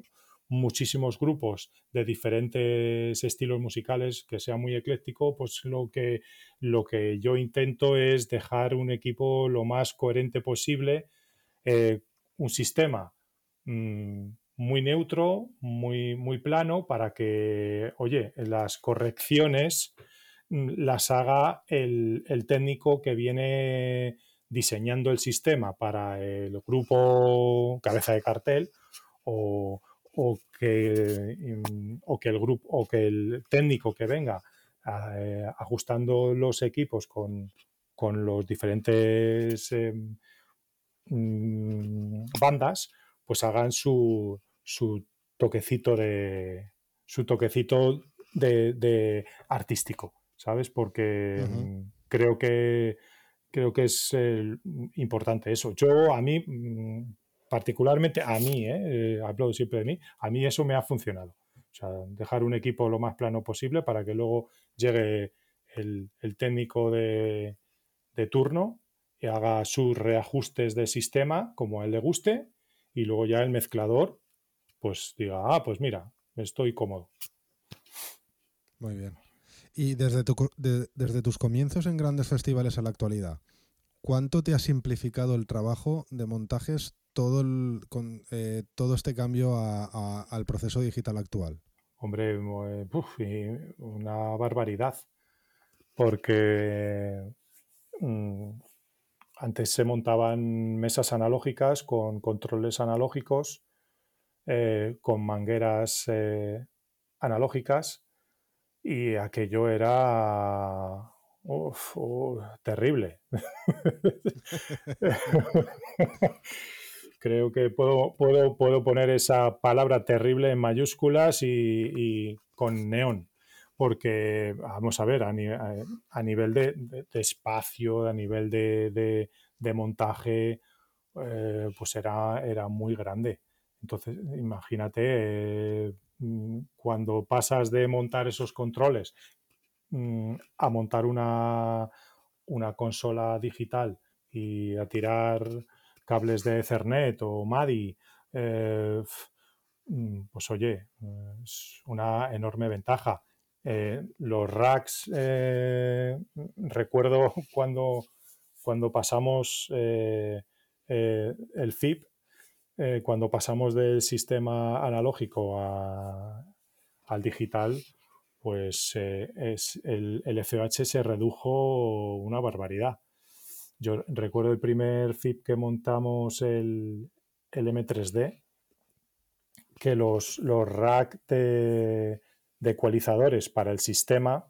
muchísimos grupos de diferentes estilos musicales, que sea muy ecléctico, pues lo que, lo que yo intento es dejar un equipo lo más coherente posible, eh, un sistema mm, muy neutro, muy, muy plano, para que, oye, las correcciones mm, las haga el, el técnico que viene diseñando el sistema para el grupo cabeza de cartel o, o que, o que el grupo o que el técnico que venga eh, ajustando los equipos con, con los diferentes em, mm, bandas, pues hagan su, su toquecito de su toquecito de, artístico, ¿sabes? Porque mm, creo que creo que es importante eso. Yo a mí mm, particularmente a mí, ¿eh? ¿eh? siempre de mí, a mí eso me ha funcionado. O sea, dejar un equipo lo más plano posible para que luego llegue el, técnico de, turno y haga sus reajustes de sistema como a él le guste y luego ya el mezclador pues diga, ah, pues mira, estoy cómodo. Muy bien. Y desde, desde tus comienzos en grandes festivales a la actualidad, ¿cuánto te ha simplificado el trabajo de montajes todo, con, eh, todo este cambio al proceso digital actual? Hombre, una barbaridad, porque mm, antes se montaban mesas analógicas con controles analógicos con mangueras analógicas y aquello era terrible. [laughs] Creo que puedo, puedo, puedo, poner esa palabra terrible en mayúsculas y, con neón, porque vamos a ver, a, nivel de, espacio, a nivel de, montaje, eh, pues era, era muy grande. Entonces, imagínate, eh, cuando pasas de montar esos controles mm, a montar una, una consola digital y a tirar cables de Ethernet o MADI, eh, mm, pues oye, es una enorme ventaja. Eh, los racks, eh, recuerdo [laughs] cuando, cuando pasamos el FIP, cuando pasamos del sistema analógico al digital, pues es, el, el FOH se redujo una barbaridad. Yo recuerdo el primer FIP que montamos el, M3D, que los, los rack de, ecualizadores para el sistema,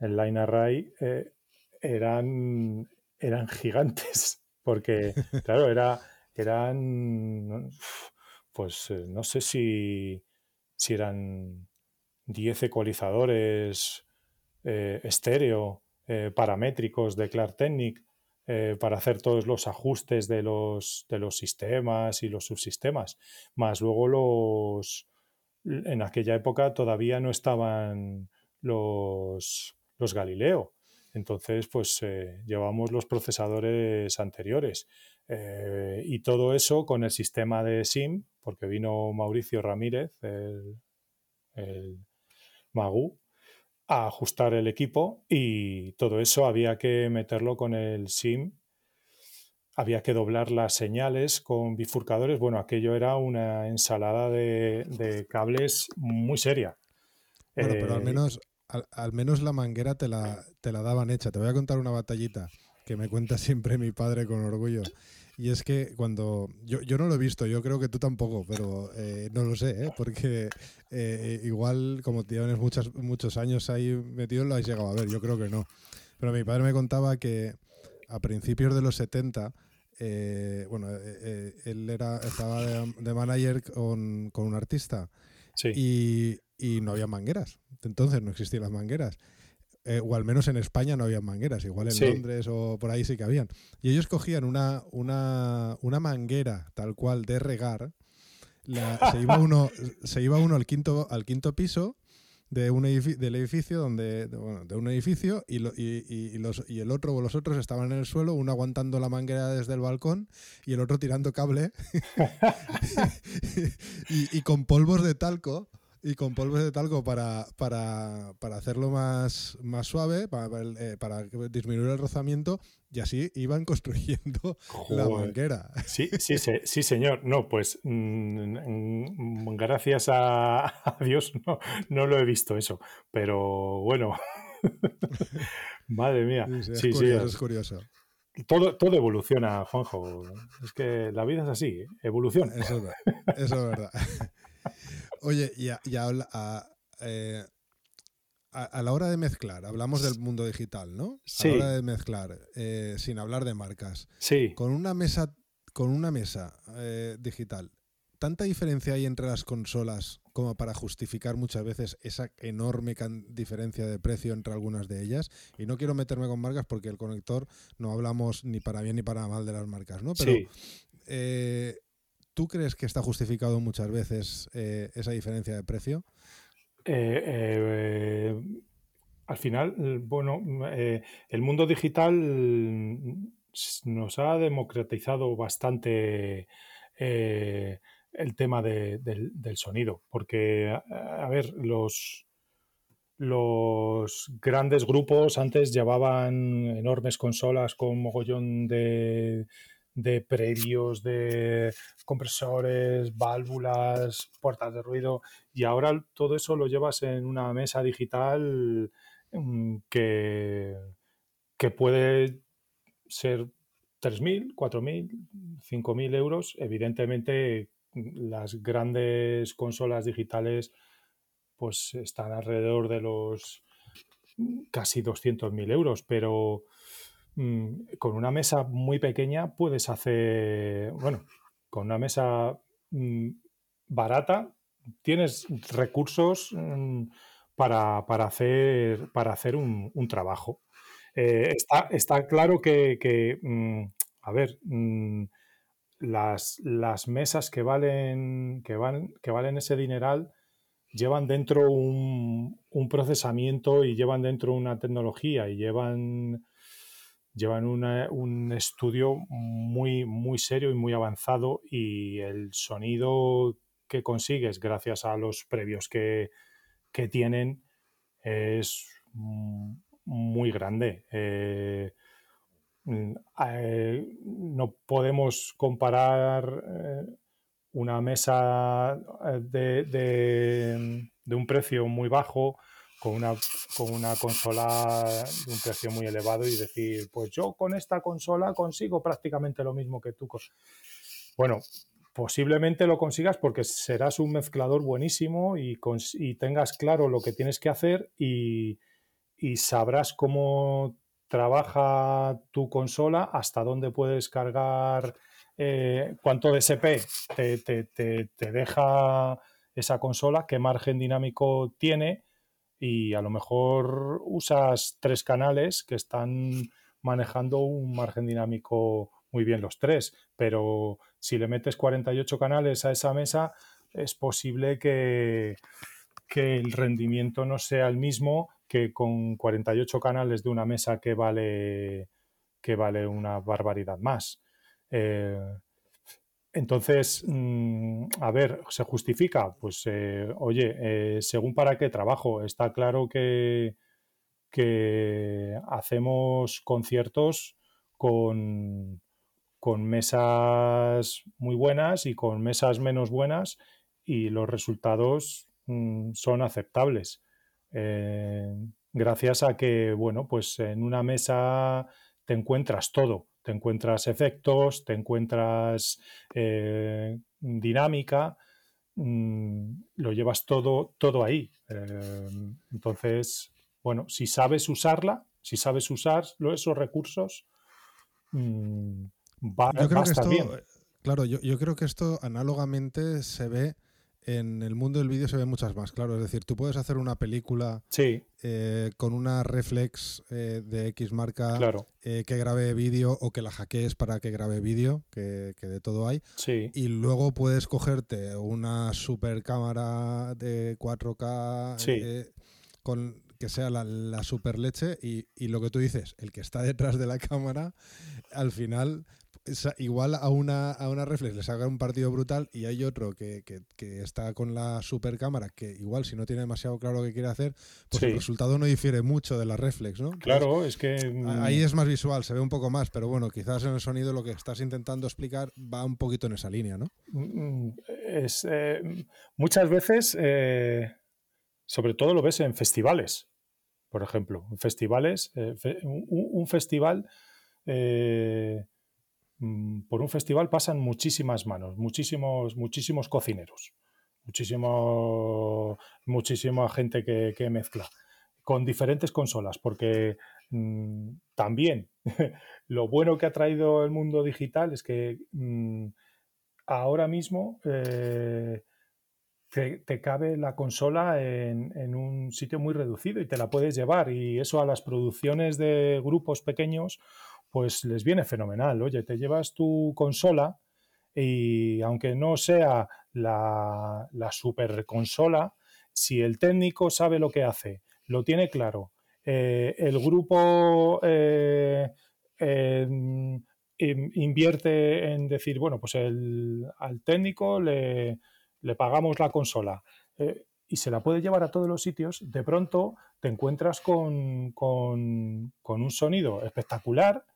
el line array, eh, eran, eran gigantes, [laughs] porque, claro, era, eran, pues eh, no sé si, si eran 10 ecualizadores eh, estéreo paramétricos de Clark Technic eh, para hacer todos los ajustes de los, de los sistemas y los subsistemas. Más luego los en aquella época todavía no estaban los, los Galileo. Entonces, pues eh, llevamos los procesadores anteriores. Eh, y todo eso con el sistema de SIM, porque vino Mauricio Ramírez, el Magu, a ajustar el equipo y todo eso había que meterlo con el SIM. Había que doblar las señales con bifurcadores. Bueno, aquello era una ensalada de, cables muy seria. Bueno, pero al eh, menos, al, menos la manguera te la, te la daban hecha. Te voy a contar una batallita que me cuenta siempre mi padre con orgullo. Y es que cuando. Yo, yo no lo he visto, yo creo que tú tampoco, pero eh, no lo sé, ¿eh? porque eh, igual, como tienes muchos, muchos años ahí metido, lo has llegado a ver. Yo creo que no. Pero mi padre me contaba que a principios de los 70, bueno, él era, estaba de, manager con, con, un artista y, y no había mangueras. Entonces no existían las mangueras. Eh, o al menos en España no había mangueras, igual en Londres o por ahí sí que habían. Y ellos cogían una, una, una manguera tal cual de regar, se, iba uno, se iba uno al quinto, al quinto piso de un del edificio donde de, bueno, de un edificio y, y, y, los, y el otro o los otros estaban en el suelo uno aguantando la manguera desde el balcón y el otro tirando cable [laughs] [laughs] y, con polvos de talco y con polvos de talco para, para, para hacerlo más, más suave, para, eh, para, disminuir el rozamiento, y así iban [laughs] construyendo la manguera. Sí, sí, sí, señor. No, pues mm, mm, gracias [laughs] a, Dios no, no lo he visto eso, pero bueno. [laughs] Madre mía. Sí, sí, es, curioso. Todo, todo evoluciona, Juanjo. Es que la vida es así, evoluciona. Eso es verdad. Eso es verdad. Oye, y, a, eh, a, la hora de mezclar, hablamos del mundo digital, ¿no? Sí. A la hora de mezclar, eh, sin hablar de marcas. Sí. Con una mesa, con una mesa eh, digital, ¿tanta diferencia hay entre las consolas como para justificar muchas veces esa enorme diferencia de precio entre algunas de ellas? Y no quiero meterme con marcas porque el conector no hablamos ni para bien ni para mal de las marcas, ¿no? Pero sí. ¿Tú crees que está justificado muchas veces eh, esa diferencia de precio? Eh, eh, al final, bueno, el mundo digital nos ha democratizado bastante el tema del, sonido, porque, a, ver, los, los grandes grupos antes llevaban enormes consolas con mogollón de, de previos, de compresores, válvulas, puertas de ruido y ahora todo eso lo llevas en una mesa digital mm, que, que puede ser 3.000, 4.000, 5.000 euros. Evidentemente las grandes consolas digitales pues están alrededor de los casi 200.000 euros, pero mm, con una mesa muy pequeña puedes hacer, bueno, con una mesa mm, barata tienes recursos mm, para, hacer, para hacer un, trabajo. Eh, está, claro que, a ver, las, las, mesas que valen, que, que valen ese dineral llevan dentro un, procesamiento y llevan dentro una tecnología y llevan, llevan un estudio muy, muy serio y muy avanzado y el sonido que consigues gracias a los previos que, tienen es muy grande. Eh, eh, no podemos comparar eh, una mesa de, de, un precio muy bajo con una, con una consola de un precio muy elevado y decir, pues yo con esta consola consigo prácticamente lo mismo que tú. Bueno, posiblemente lo consigas porque serás un mezclador buenísimo y, y tengas claro lo que tienes que hacer y, y sabrás cómo trabaja tu consola, hasta dónde puedes cargar eh, cuánto DSP te, te, deja esa consola, qué margen dinámico tiene y a lo mejor usas tres canales que están manejando un margen dinámico muy bien los tres, pero si le metes 48 canales a esa mesa, es posible que, que el rendimiento no sea el mismo que con 48 canales de una mesa que vale, que vale una barbaridad más. Eh, entonces, mm, a ver, ¿se justifica? Pues, eh, oye, eh, según para qué trabajo, está claro que, hacemos conciertos con, mesas muy buenas y con mesas menos buenas y los resultados mm, son aceptables. gracias a que, bueno, pues en una mesa te encuentras todo te encuentras efectos, te encuentras eh, dinámica, mm, lo llevas todo, todo ahí. Eh, entonces, bueno, si sabes usarla, si sabes usar esos recursos, mm, va, a estar bien. Claro, yo, yo creo que esto análogamente se ve en el mundo del vídeo se ven muchas más, claro. Es decir, tú puedes hacer una película eh, con una reflex eh, de X marca eh, que grabe vídeo o que la hackees para que grabe vídeo, que, de todo hay. Y luego puedes cogerte una super cámara de 4K con que sea la, la super leche y, y lo que tú dices, el que está detrás de la [laughs] cámara, al final igual a una, a una reflex le saca un partido brutal y hay otro que, está con la super cámara que igual si no tiene demasiado claro lo que quiere hacer, pues el resultado no difiere mucho de la reflex, ¿no? Claro, es que... Ahí mm, es más visual, se ve un poco más, pero bueno, quizás en el sonido lo que estás intentando explicar va un poquito en esa línea, ¿no? Mm, mm, es, eh, muchas veces, eh, sobre todo lo ves en festivales, por ejemplo, en festivales, eh, un, festival... Mm, por un festival pasan muchísimas manos, muchísimos, muchísimos cocineros, muchísimo, muchísima gente que, mezcla con diferentes consolas, porque mm, también [laughs] lo bueno que ha traído el mundo digital es que mm, ahora mismo eh, te, cabe la consola en, un sitio muy reducido y te la puedes llevar y eso a las producciones de grupos pequeños pues les viene fenomenal. Oye, te llevas tu consola y aunque no sea la, super consola, si el técnico sabe lo que hace, lo tiene claro, eh, el grupo eh, invierte en decir, bueno, pues al técnico le, pagamos la consola. Eh, y se la puede llevar a todos los sitios, de pronto te encuentras con, con un sonido espectacular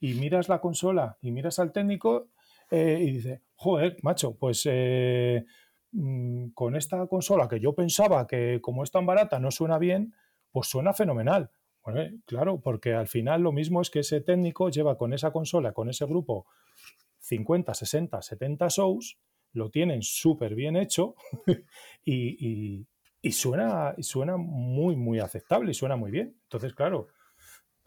y miras la consola y miras al técnico eh, y dices, joder, macho, pues eh, mm, con esta consola que yo pensaba que como es tan barata no suena bien, pues suena fenomenal. Bueno, claro, porque al final lo mismo es que ese técnico lleva con esa consola, con ese grupo, 50, 60, 70 shows, lo tienen súper bien hecho [laughs] y, suena, suena muy, muy aceptable y suena muy bien. Entonces, claro,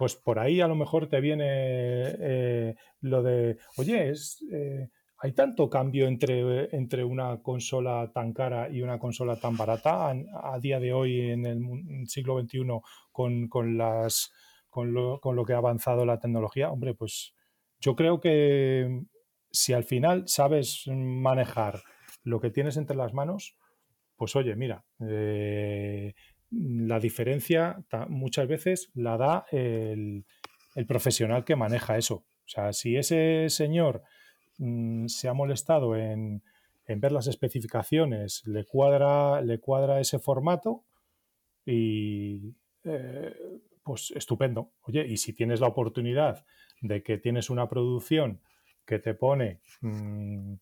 pues por ahí a lo mejor te viene eh, lo de, oye, es, eh, hay tanto cambio entre, entre una consola tan cara y una consola tan barata a, día de hoy en el siglo XXI con, con las, con, lo, con lo que ha avanzado la tecnología. Hombre, pues yo creo que si al final sabes manejar lo que tienes entre las manos, pues oye, mira, eh, la diferencia muchas veces la da el, profesional que maneja eso. O sea, si ese señor mm, se ha molestado en, ver las especificaciones, le cuadra, le cuadra ese formato y eh, pues estupendo. Oye, y si tienes la oportunidad de que tienes una producción que te pone mm,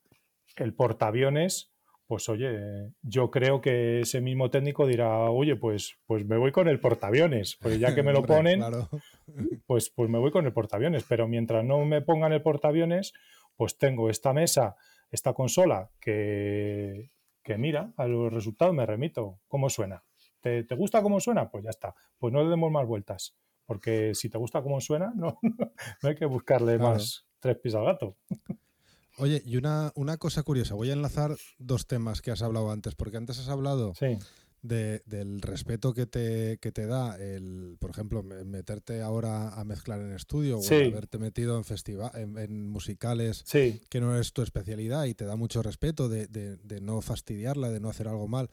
el portaaviones, pues oye, yo creo que ese mismo técnico dirá, oye, pues, pues me voy con el portaaviones, pues ya que me [laughs] lo ponen, [laughs] pues, pues me voy con el portaaviones, pero mientras no me pongan el portaaviones, pues tengo esta mesa, esta consola que, que mira, a los resultados me remito, ¿cómo suena? ¿Te, gusta cómo suena? Pues ya está, pues no le demos más vueltas, porque si te gusta cómo suena, no, [laughs] no hay que buscarle más tres pies al gato. Oye, y una, una, cosa curiosa, voy a enlazar dos temas que has hablado antes, porque antes has hablado de, del respeto que te, que te da el, por ejemplo, meterte ahora a mezclar en estudio o haberte metido en, festival, en, musicales que no es tu especialidad y te da mucho respeto de, de, de no fastidiarla, de no hacer algo mal.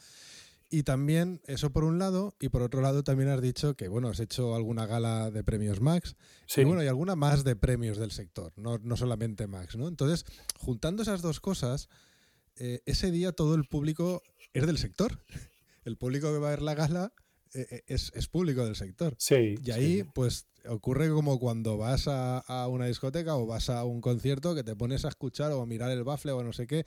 Y también, eso por un lado, y por otro lado también has dicho que, bueno, has hecho alguna gala de premios Max, y bueno, y alguna más de premios del sector, no, no solamente Max, ¿no? Entonces, juntando esas dos cosas, eh, ese día todo el público es del sector. [laughs] El público que va a ver la gala eh, eh, es, es, público del sector. Sí. Y ahí, pues, ocurre como cuando vas a, a, una discoteca o vas a un concierto que te pones a escuchar o a mirar el bafle o no sé qué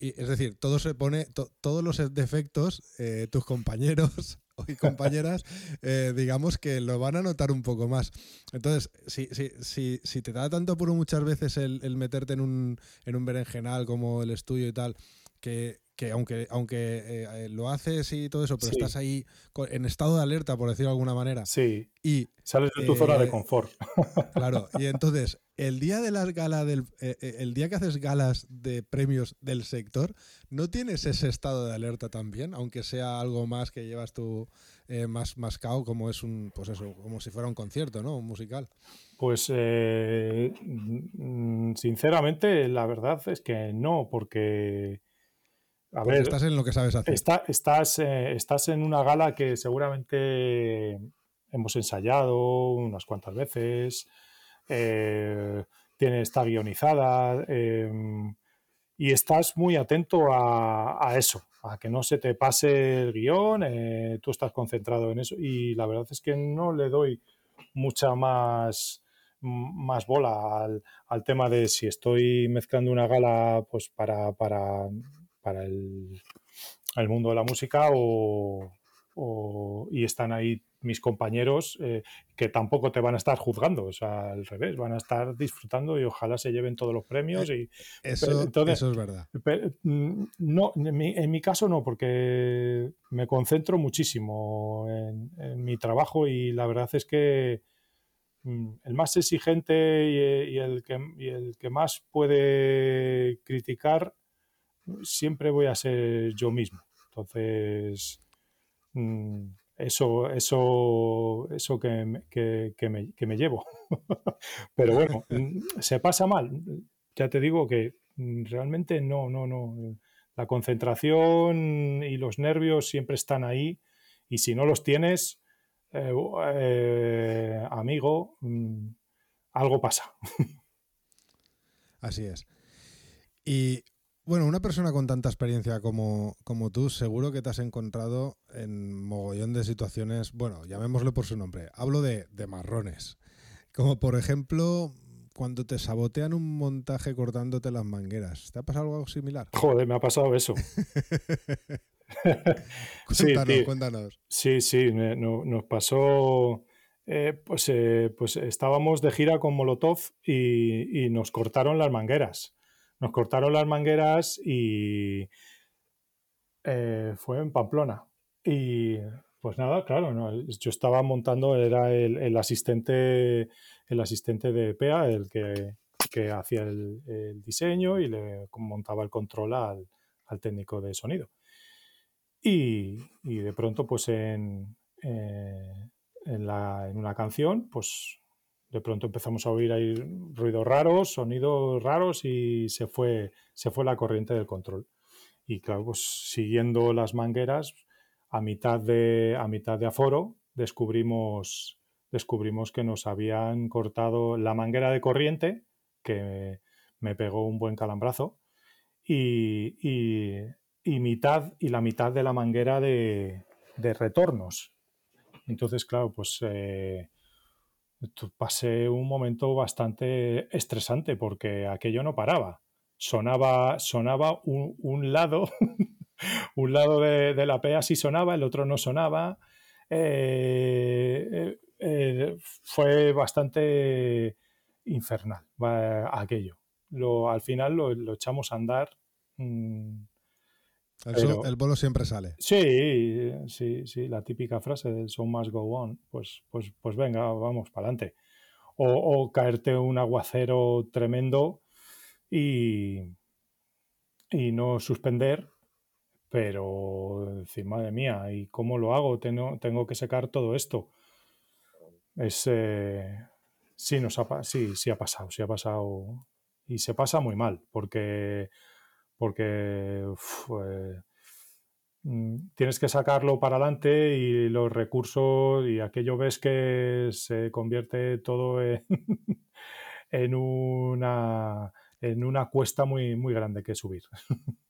es decir, todo se pone, todos los defectos, eh, tus compañeros [laughs] y compañeras, eh, digamos que lo van a notar un poco más. Entonces, si, si, si, si te da tanto apuro muchas veces el, el meterte en un, en un berenjenal como el estudio y tal, que, que aunque, aunque eh, lo haces y todo eso, pero estás ahí en estado de alerta, por decirlo de alguna manera. Sí. Y, Sales de tu zona de confort. [laughs] Claro. Y [laughs] entonces, el día de las galas del. Eh, eh, el día que haces galas de premios del sector, ¿no tienes ese estado de alerta también? Aunque sea algo más que llevas tú más, más cao, como es un. Pues eso, como si fuera un concierto, ¿no? Un musical. Pues mm, sinceramente, la verdad es que no, porque a ver, estás en lo que sabes hacer. estás, eh, estás en una gala que seguramente hemos ensayado unas cuantas veces, eh, tiene, está guionizada em, y estás muy atento a, eso, a que no se te pase el guion, eh, tú estás concentrado en eso y la verdad es que no le doy mucha más más bola al, al tema de si estoy mezclando una gala pues para, para para el, mundo de la música o, y están ahí mis compañeros eh, que tampoco te van a estar juzgando, o sea, al revés, van a estar disfrutando y ojalá se lleven todos los premios. Y, eso, es verdad. Mm, no, en mi, caso no, porque me concentro muchísimo en, mi trabajo y la verdad es que mm, el más exigente y, el que, y el que más puede criticar siempre voy a ser yo mismo. Entonces, mm, eso, eso, eso que, que, me, que me, llevo. [laughs] Pero bueno, mm, se pasa mal. Ya te digo que mm, realmente no, no, no. La concentración y los nervios siempre están ahí y si no los tienes, eh, eh, amigo, algo pasa. [laughs] Así es. Y bueno, una persona con tanta experiencia como, como, tú, seguro que te has encontrado en mogollón de situaciones, bueno, llamémoslo por su nombre, hablo de, de marrones, como por ejemplo cuando te sabotean un montaje cortándote las mangueras. ¿Te ha pasado algo similar? Joder, me ha pasado eso. [laughs] cuéntanos, sí, cuéntanos. Sí, sí, nos pasó... Eh, pues, eh, pues estábamos de gira con Molotov y, y, nos cortaron las mangueras nos cortaron las mangueras y eh, fue en Pamplona. Y pues nada, claro, yo estaba montando, era el, asistente, el asistente de PEA, el que, hacía el, diseño y le montaba el control al, técnico de sonido. Y, de pronto, pues en, eh, en, en, una canción, pues de pronto empezamos a oír ahí ruidos raros, sonidos raros y se fue, se fue la corriente del control. Y claro, pues siguiendo las mangueras, a mitad de, a mitad de aforo, descubrimos, descubrimos que nos habían cortado la manguera de corriente, que me pegó un buen calambrazo, y, y, mitad, y la mitad de la manguera de, de retornos. Entonces, claro, pues eh, pasé un momento bastante estresante porque aquello no paraba. Sonaba, sonaba un, lado, [laughs] un lado de, la PEA sí sonaba, el otro no sonaba. Eh, eh, eh, fue bastante infernal aquello. Lo, al final lo, echamos a andar. Mm, el, bolo siempre sale. Sí, sí, sí, la típica frase del show must go on. Pues, pues, pues venga, vamos para adelante. O, caerte un aguacero tremendo y, y no suspender, pero decir, madre mía, ¿y cómo lo hago? Tengo, tengo que secar todo esto. Es, eh, sí, nos ha, sí, sí ha pasado, sí ha pasado. Y se pasa muy mal, porque porque eh, mm, tienes que sacarlo para adelante y los recursos y aquello ves que se convierte todo en, [laughs] en, una, en una cuesta muy, muy grande que subir. [laughs]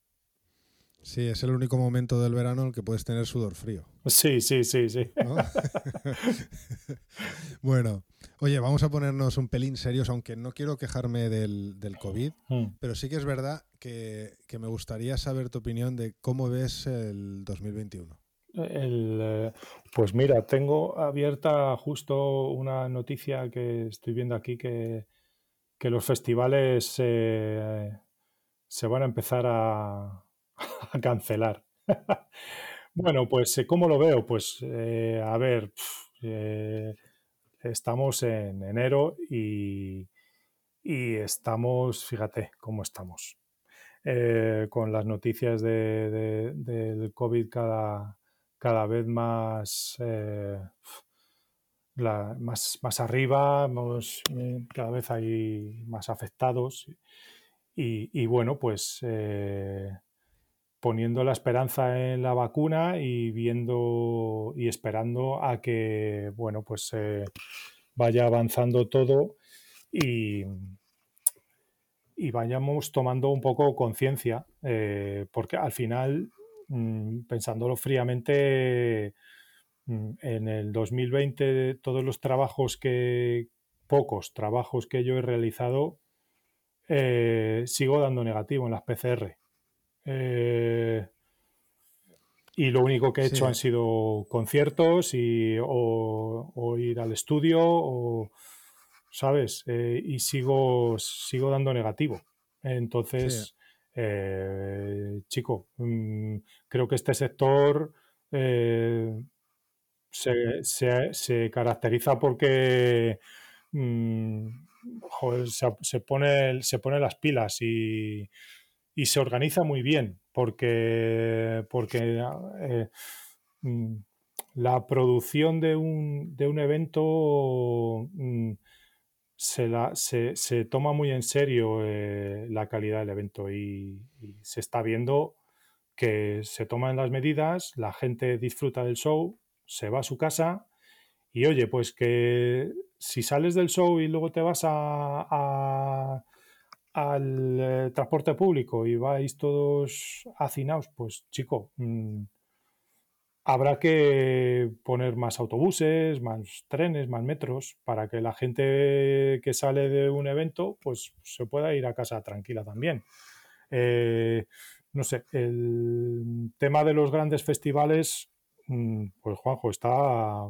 Sí, es el único momento del verano en el que puedes tener sudor frío. Sí, sí, sí, sí. [laughs] bueno, oye, vamos a ponernos un pelín serios, aunque no quiero quejarme del, COVID, mm. pero sí que es verdad que, me gustaría saber tu opinión de cómo ves el 2021. Eh, pues mira, tengo abierta justo una noticia que estoy viendo aquí que, los festivales eh, se van a empezar a, [laughs] a cancelar. [laughs] bueno, pues eh, ¿cómo lo veo? Pues eh, a ver, eh, estamos en enero y, estamos, fíjate cómo estamos. con las noticias de, del COVID cada, cada vez más, más, más, arriba, cada vez hay más afectados. Y, y bueno, pues poniendo la esperanza en la vacuna y viendo y esperando a que, bueno, pues vaya avanzando todo y, y, vayamos tomando un poco conciencia, eh, porque al final, mm, pensándolo fríamente, mm, en el 2020 todos los trabajos que, pocos trabajos que yo he realizado, eh, sigo dando negativo en las PCR. Eh, y lo único que he hecho han sido conciertos y, o, ir al estudio, o, ¿sabes? Eh, y sigo, sigo dando negativo. Entonces, eh, chico, mm, creo que este sector se, se, caracteriza porque mm, se, pone, se pone las pilas y y se organiza muy bien porque, porque eh, mm, la producción de un, de un evento mm, se, la, se, se, toma muy en serio eh, la calidad del evento y, se está viendo que se toman las medidas, la gente disfruta del show, se va a su casa y oye, pues que si sales del show y luego te vas a al eh, transporte público y vais todos hacinados, pues chico, mm, habrá que poner más autobuses, más trenes, más metros, para que la gente que sale de un evento, pues se pueda ir a casa tranquila también. Eh, no sé, el tema de los grandes festivales, mm, pues Juanjo, está,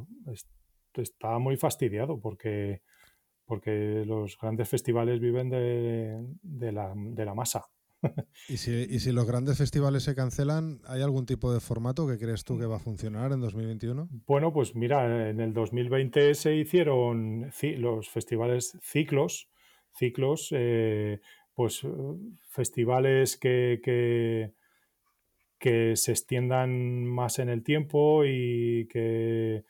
está muy fastidiado porque porque los grandes festivales viven de, la, masa. [laughs] ¿Y si, los grandes festivales se cancelan, ¿hay algún tipo de formato que crees tú que va a funcionar en 2021? Bueno, pues mira, en el 2020 se hicieron los festivales ciclos, ciclos, eh, pues festivales que, que, se extiendan más en el tiempo y que,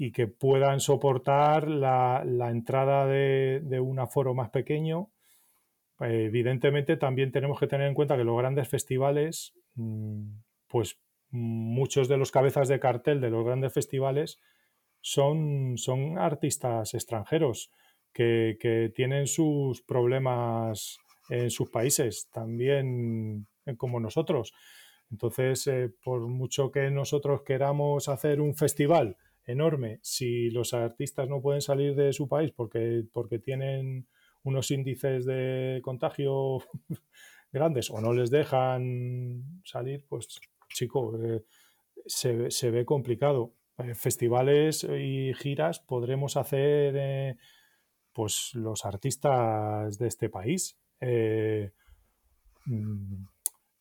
y que puedan soportar la, entrada de, un aforo más pequeño. evidentemente también tenemos que tener en cuenta que los grandes festivales, mm, pues muchos de los cabezas de cartel de los grandes festivales son, son artistas extranjeros que, tienen sus problemas en sus países, también como nosotros. Entonces, eh, por mucho que nosotros queramos hacer un festival enorme, si los artistas no pueden salir de su país porque, porque tienen unos índices de contagio [laughs] grandes o no les dejan salir, pues chico, eh, se, ve complicado. Eh, festivales y giras podremos hacer pues los artistas de este país. Mm,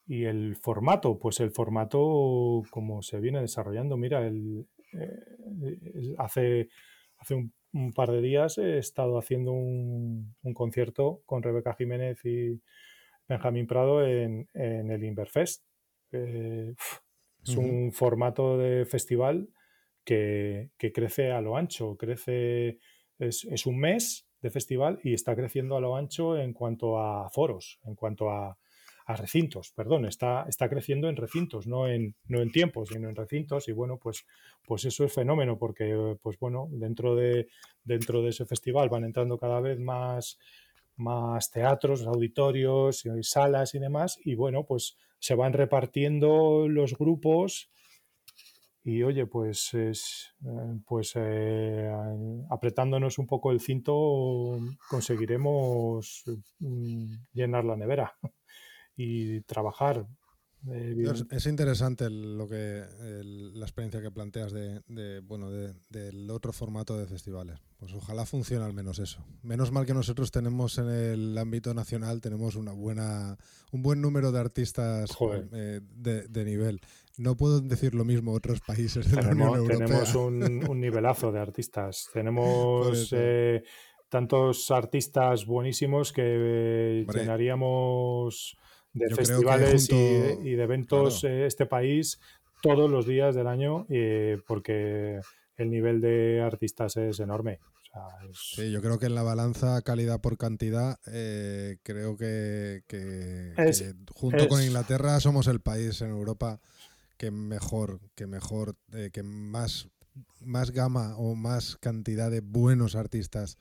y el formato, pues el formato como se viene desarrollando, mira, el, eh, hace, hace un, par de días he estado haciendo un, concierto con Rebeca Jiménez y Benjamín Prado en, el Inverfest. Eh, es un formato de festival que, crece a lo ancho, crece, es, es un mes de festival y está creciendo a lo ancho en cuanto a foros, en cuanto a, a recintos, perdón, está, está creciendo en recintos, no en, no en tiempos, sino en recintos y bueno, pues, pues eso es fenómeno porque pues bueno, dentro de, dentro de ese festival van entrando cada vez más, más teatros, auditorios, salas y demás y bueno, pues se van repartiendo los grupos y oye, pues es, eh, pues eh, apretándonos un poco el cinto conseguiremos mm, llenar la nevera y trabajar. Eh, es, interesante lo que la experiencia que planteas de, bueno del otro formato de festivales. Pues ojalá funcione al menos eso. Menos mal que nosotros tenemos en el ámbito nacional tenemos una buena un buen número de artistas eh, de, nivel. No puedo decir lo mismo otros países de tenemos, la Unión Tenemos [laughs] un, nivelazo de artistas. Tenemos eh, tantos artistas buenísimos que llenaríamos de festivales y, de eventos eh, este país todos los días del año eh, porque el nivel de artistas es enorme. Sí, yo creo que en la balanza calidad por cantidad, eh, creo que, junto con Inglaterra somos el país en Europa que mejor, que mejor, que más, más gama o más cantidad de buenos artistas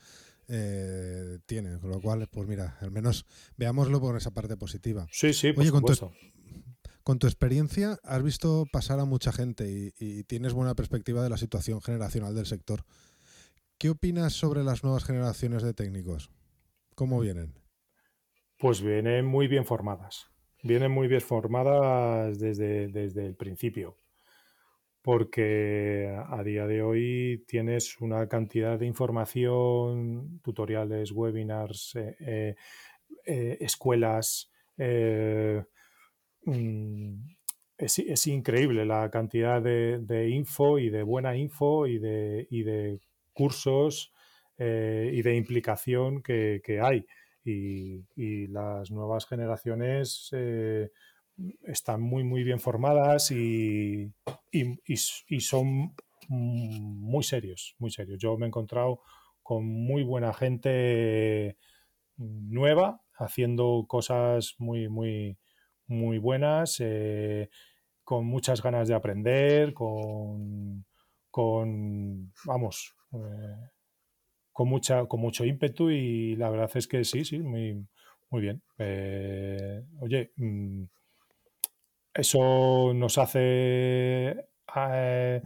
eh, tiene. Con lo cual, pues mira, al menos veámoslo por esa parte positiva. Sí, sí, por Con tu, con tu experiencia, has visto pasar a mucha gente y, tienes buena perspectiva de la situación generacional del sector. ¿Qué opinas sobre las nuevas generaciones de técnicos? ¿Cómo vienen? Pues vienen muy bien formadas. Vienen muy bien formadas desde, desde el principio porque a día de hoy tienes una cantidad de información, tutoriales, webinars, eh, eh, eh, escuelas. Mm, es, increíble la cantidad de, info y de buena info y de, cursos y de implicación que, hay. Y, las nuevas generaciones están muy, muy bien formadas y, son muy serios, muy serios. Yo me he encontrado con muy buena gente nueva haciendo cosas muy, muy, muy buenas, eh, con muchas ganas de aprender, con, con vamos, eh, con, mucha, con mucho ímpetu y la verdad es que sí, sí, muy, muy bien. Eh, oye, mm, eso nos hace eh,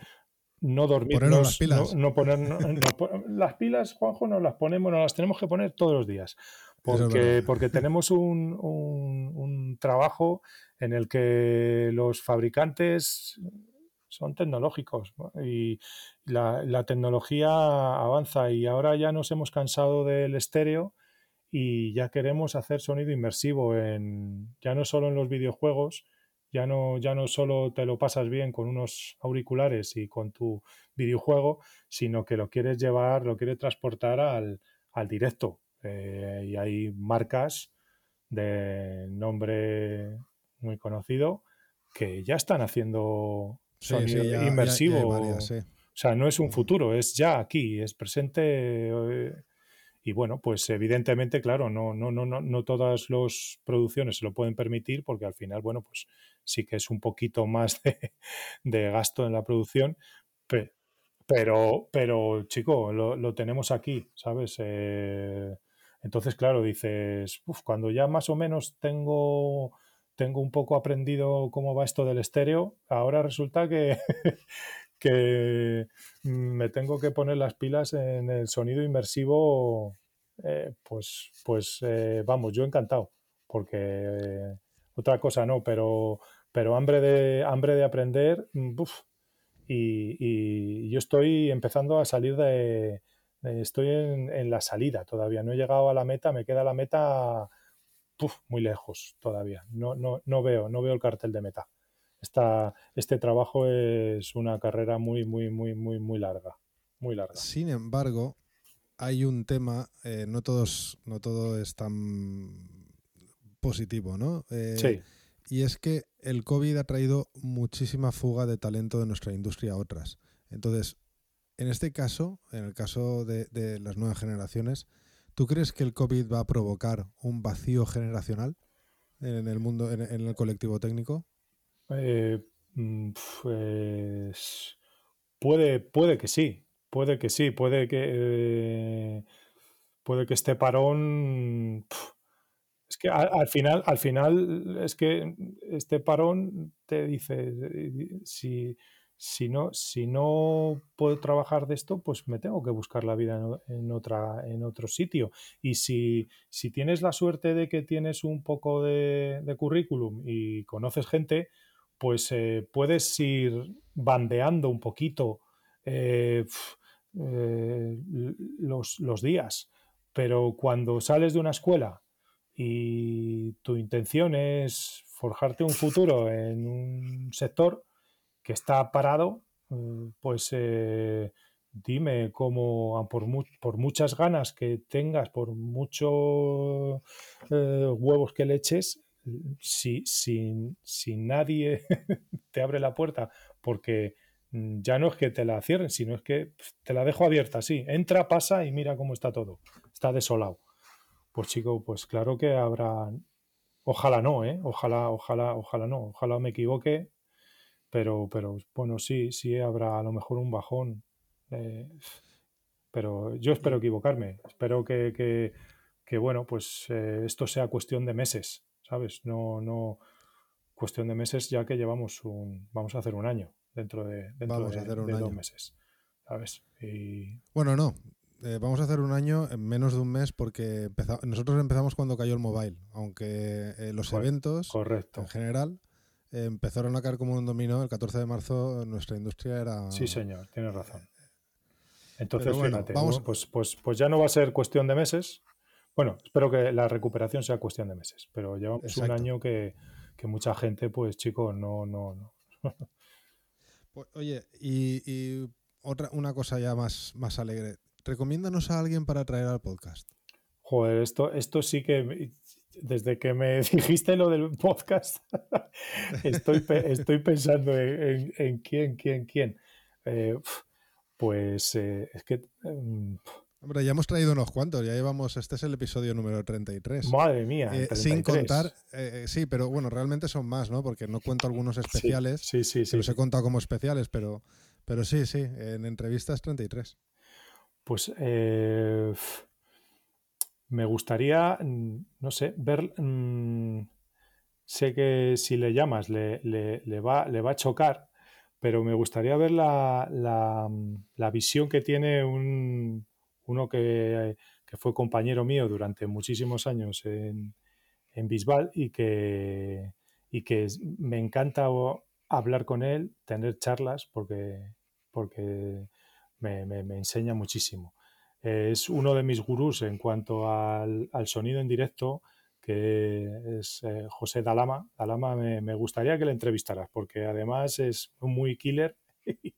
no dormir. las pilas. No, poner, [laughs] las pilas, Juanjo, nos las ponemos, nos las tenemos que poner todos los días. Porque, porque [laughs] tenemos un, un, trabajo en el que los fabricantes son tecnológicos y la, la, tecnología avanza y ahora ya nos hemos cansado del estéreo y ya queremos hacer sonido inmersivo en ya no solo en los videojuegos, ya no, ya no solo te lo pasas bien con unos auriculares y con tu videojuego, sino que lo quieres llevar, lo quieres transportar al, al directo. Eh, y hay marcas de nombre muy conocido que ya están haciendo sonido inmersivo. o sea, no es un futuro, es ya aquí, es presente. Eh, y bueno, pues evidentemente, claro, no, no, no, no, no todas las producciones se lo pueden permitir porque al final, bueno, pues sí que es un poquito más [laughs] de, gasto en la producción, pero, pero chico, lo, tenemos aquí, ¿sabes? Eh, entonces, claro, dices, cuando ya más o menos tengo, tengo un poco aprendido cómo va esto del estéreo, ahora resulta que, [laughs] que me tengo que poner las pilas en el sonido inmersivo, eh, pues, pues eh, vamos, yo encantado, porque otra cosa no, pero pero hambre de, hambre de aprender, mm, y, yo estoy empezando a salir de, estoy en, la salida todavía, no he llegado a la meta, me queda la meta muy lejos todavía, no, no, no, veo, no veo el cartel de meta. Esta, este trabajo es una carrera muy, muy, muy, muy, muy larga, muy larga. Sin embargo, hay un tema, eh, no todos, no todo es tan positivo, ¿no? Eh, sí y es que el COVID ha traído muchísima fuga de talento de nuestra industria a otras. Entonces, en este caso, en el caso de, las nuevas generaciones, ¿tú crees que el COVID va a provocar un vacío generacional en el mundo, en, el colectivo técnico? Eh, mm, pues puede, puede que sí, puede que sí, puede que eh, puede que este parón es que al, final, al final, es que este parón te dice, si, si, no, si no puedo trabajar de esto, pues me tengo que buscar la vida en, otra, en otro sitio. Y si, si tienes la suerte de que tienes un poco de, currículum y conoces gente, pues eh, puedes ir bandeando un poquito eh, eh, los, los días. Pero cuando sales de una escuela y tu intención es forjarte un futuro en un sector que está parado, eh, pues eh, dime cómo, por, por, muchas ganas que tengas, por muchos eh, huevos que le eches, si, si nadie [laughs] te abre la puerta, porque mm, ya no es que te la cierren, sino es que te la dejo abierta, sí, entra, pasa y mira cómo está todo, está desolado pues chico, pues claro que habrá, ojalá no, ¿eh? Ojalá, ojalá, ojalá no, ojalá me equivoque, pero, pero bueno, sí, sí habrá a lo mejor un bajón. Eh, pero yo espero equivocarme, espero que, que, bueno, pues eh, esto sea cuestión de meses, ¿sabes? No, no, cuestión de meses ya que llevamos un, vamos a hacer un año dentro de, dentro de, dos meses, ¿sabes? Y... Bueno, no, eh, vamos a hacer un año en menos de un mes porque nosotros empezamos cuando cayó el mobile, aunque eh, los eventos correcto. en general eh, empezaron a caer como un dominó. El 14 de marzo nuestra industria era... Sí, señor, tienes razón. Entonces, fíjate, vamos... pues, pues, pues ya no va a ser cuestión de meses. Bueno, espero que la recuperación sea cuestión de meses, pero llevamos un año que, mucha gente, pues chico, no, no, no. [laughs] Pues, oye, y, otra, una cosa ya más, más alegre recomiéndanos a alguien para traer al podcast. Joder, esto, esto sí que desde que me [laughs] dijiste lo del podcast, [laughs] estoy, estoy pensando en, quién, quién, quién. Eh, pues eh, es que... Em, Hombre, ya hemos traído unos cuantos, ya llevamos, este es el episodio número 33. Madre mía. Eh, sin contar, sí, pero bueno, realmente son más, ¿no? Porque no cuento algunos especiales. Sí, sí, sí. los he contado como especiales, pero, pero sí, sí, en entrevistas 33 pues eh, me gustaría, mm, no sé, ver, mm, sé que si le llamas le, va, le va a chocar, pero me gustaría ver la, la, visión que tiene un, uno que, fue compañero mío durante muchísimos años en, en Bisbal y que, y que me encanta hablar con él, tener charlas, porque, porque me, enseña muchísimo. es uno de mis gurús en cuanto al, sonido en directo, que es eh, José Dalama. Dalama me, gustaría que le entrevistaras, porque además es muy killer [laughs]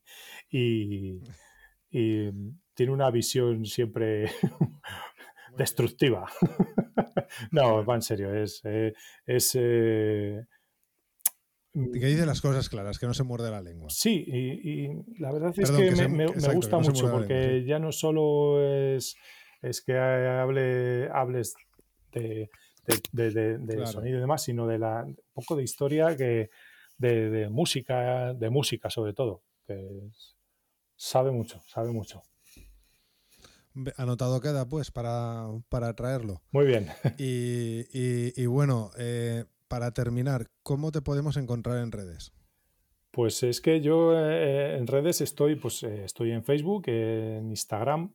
y, tiene una visión siempre [laughs] destructiva. [laughs] no, va en serio, es, eh, es eh, que dice las cosas claras, que no se muerde la lengua. Sí, y, la verdad es que, me, gusta mucho, porque ya no solo es, es que hable, hables de, sonido y demás, sino de la, un poco de historia que de, música, de música sobre todo, que sabe mucho, sabe mucho. Anotado queda, pues, para, para traerlo. Muy bien. Y, y bueno, eh, para terminar, ¿cómo te podemos encontrar en redes? Pues es que yo eh, en redes estoy, pues eh, estoy en Facebook, en Instagram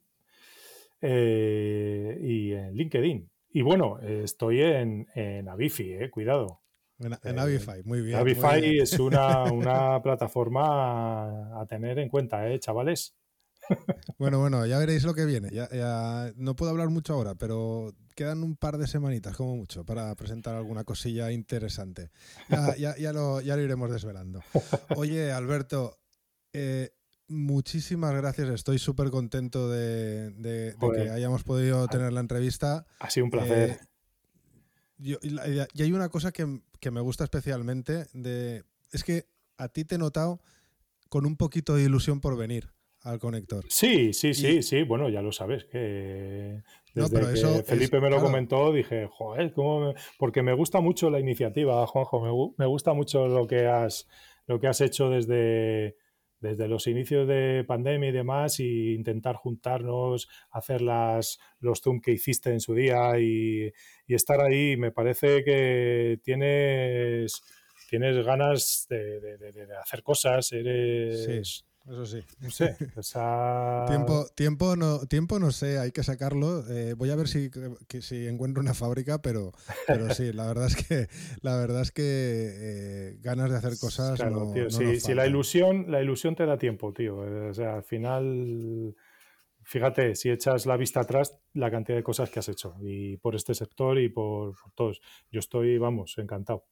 eh, y en LinkedIn. Y bueno, estoy en, en Avifi, cuidado. En, Avify, muy bien. Avify es una, [laughs] una plataforma a tener en cuenta, ¿eh, chavales? Bueno, bueno, ya veréis lo que viene. Ya, no puedo hablar mucho ahora, pero quedan un par de semanitas como mucho para presentar alguna cosilla interesante. Ya, lo, iremos desvelando. Oye, Alberto, eh, muchísimas gracias. Estoy súper contento de, que hayamos podido tener la entrevista. Ha sido un placer. Eh, y, hay una cosa que, que me gusta especialmente de es que a ti te he notado con un poquito de ilusión por venir al conector. Sí, sí, sí, sí, bueno, ya lo sabes, que desde que Felipe me lo comentó dije, joder, ¿cómo porque me gusta mucho la iniciativa, Juanjo, me, gusta mucho lo que has, lo que has hecho desde, desde los inicios de pandemia y demás y intentar juntarnos, hacer las, los Zoom que hiciste en su día y, estar ahí, me parece que tienes, tienes ganas de, hacer cosas, eres eso sí. No sé. tiempo, tiempo, no, tiempo no sé, hay que sacarlo. Eh, voy a ver si, si encuentro una fábrica, pero, pero sí, la verdad es que la verdad es que eh, ganas de hacer cosas. no, si, la ilusión, la ilusión te da tiempo, tío. O sea, al final. Fíjate, si echas la vista atrás, la cantidad de cosas que has hecho. Y por este sector y por todos. Yo estoy, vamos, encantado.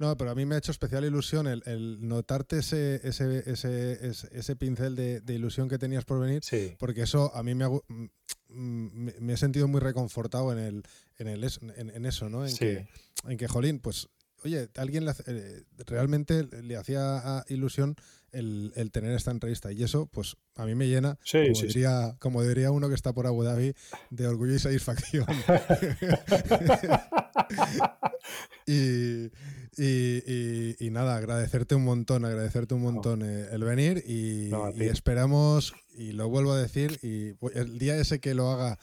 No, pero a mí me ha hecho especial ilusión el, notarte ese, ese, ese, ese pincel de, ilusión que tenías por venir, porque eso a mí me ha, mm, mm, me he sentido muy reconfortado en, el, en, el, en, eso, ¿no? En, que, en que, jolín, pues oye, alguien eh, realmente le hacía ilusión el, tener esta entrevista y eso, pues a mí me llena, como, diría, como diría uno que está por Abu Dhabi, de orgullo y satisfacción. [laughs] [laughs] y, y, nada, agradecerte un montón, agradecerte un montón eh, el venir y, esperamos, y lo vuelvo a decir, y el día ese que lo haga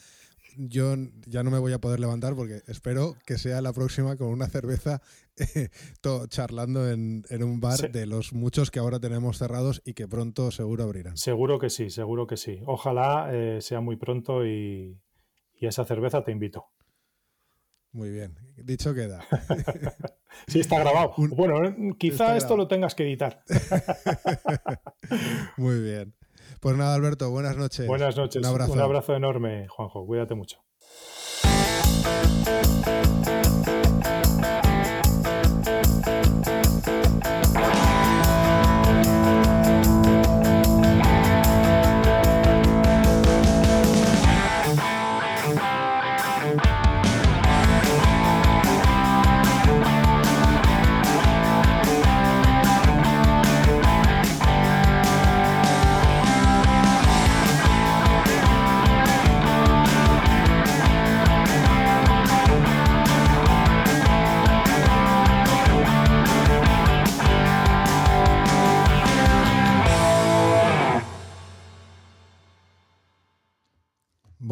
yo ya no me voy a poder levantar porque espero que sea la próxima con una cerveza [laughs] todo charlando en, un bar de los muchos que ahora tenemos cerrados y que pronto seguro abrirán. Seguro que sí, seguro que sí. Ojalá eh, sea muy pronto y, y a esa cerveza te invito. Muy bien, dicho queda. [laughs] sí, está grabado. bueno, eh, quizá esto lo tengas que editar. [laughs] Muy bien. Pues nada, Alberto, buenas noches. Buenas noches. Un abrazo. Un abrazo enorme, Juanjo. Cuídate mucho.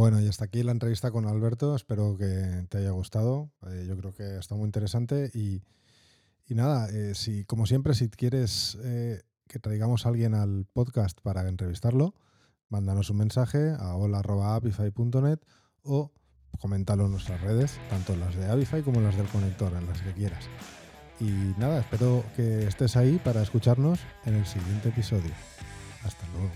Bueno, y hasta aquí la entrevista con Alberto. Espero que te haya gustado. Eh, yo creo que está muy interesante. Y, nada, eh, si, como siempre, si quieres eh, que traigamos a alguien al podcast para entrevistarlo, mándanos un mensaje a hola.avify.net o coméntalo en nuestras redes, tanto las de Avify como las del conector, en las que quieras. Y nada, espero que estés ahí para escucharnos en el siguiente episodio. Hasta luego.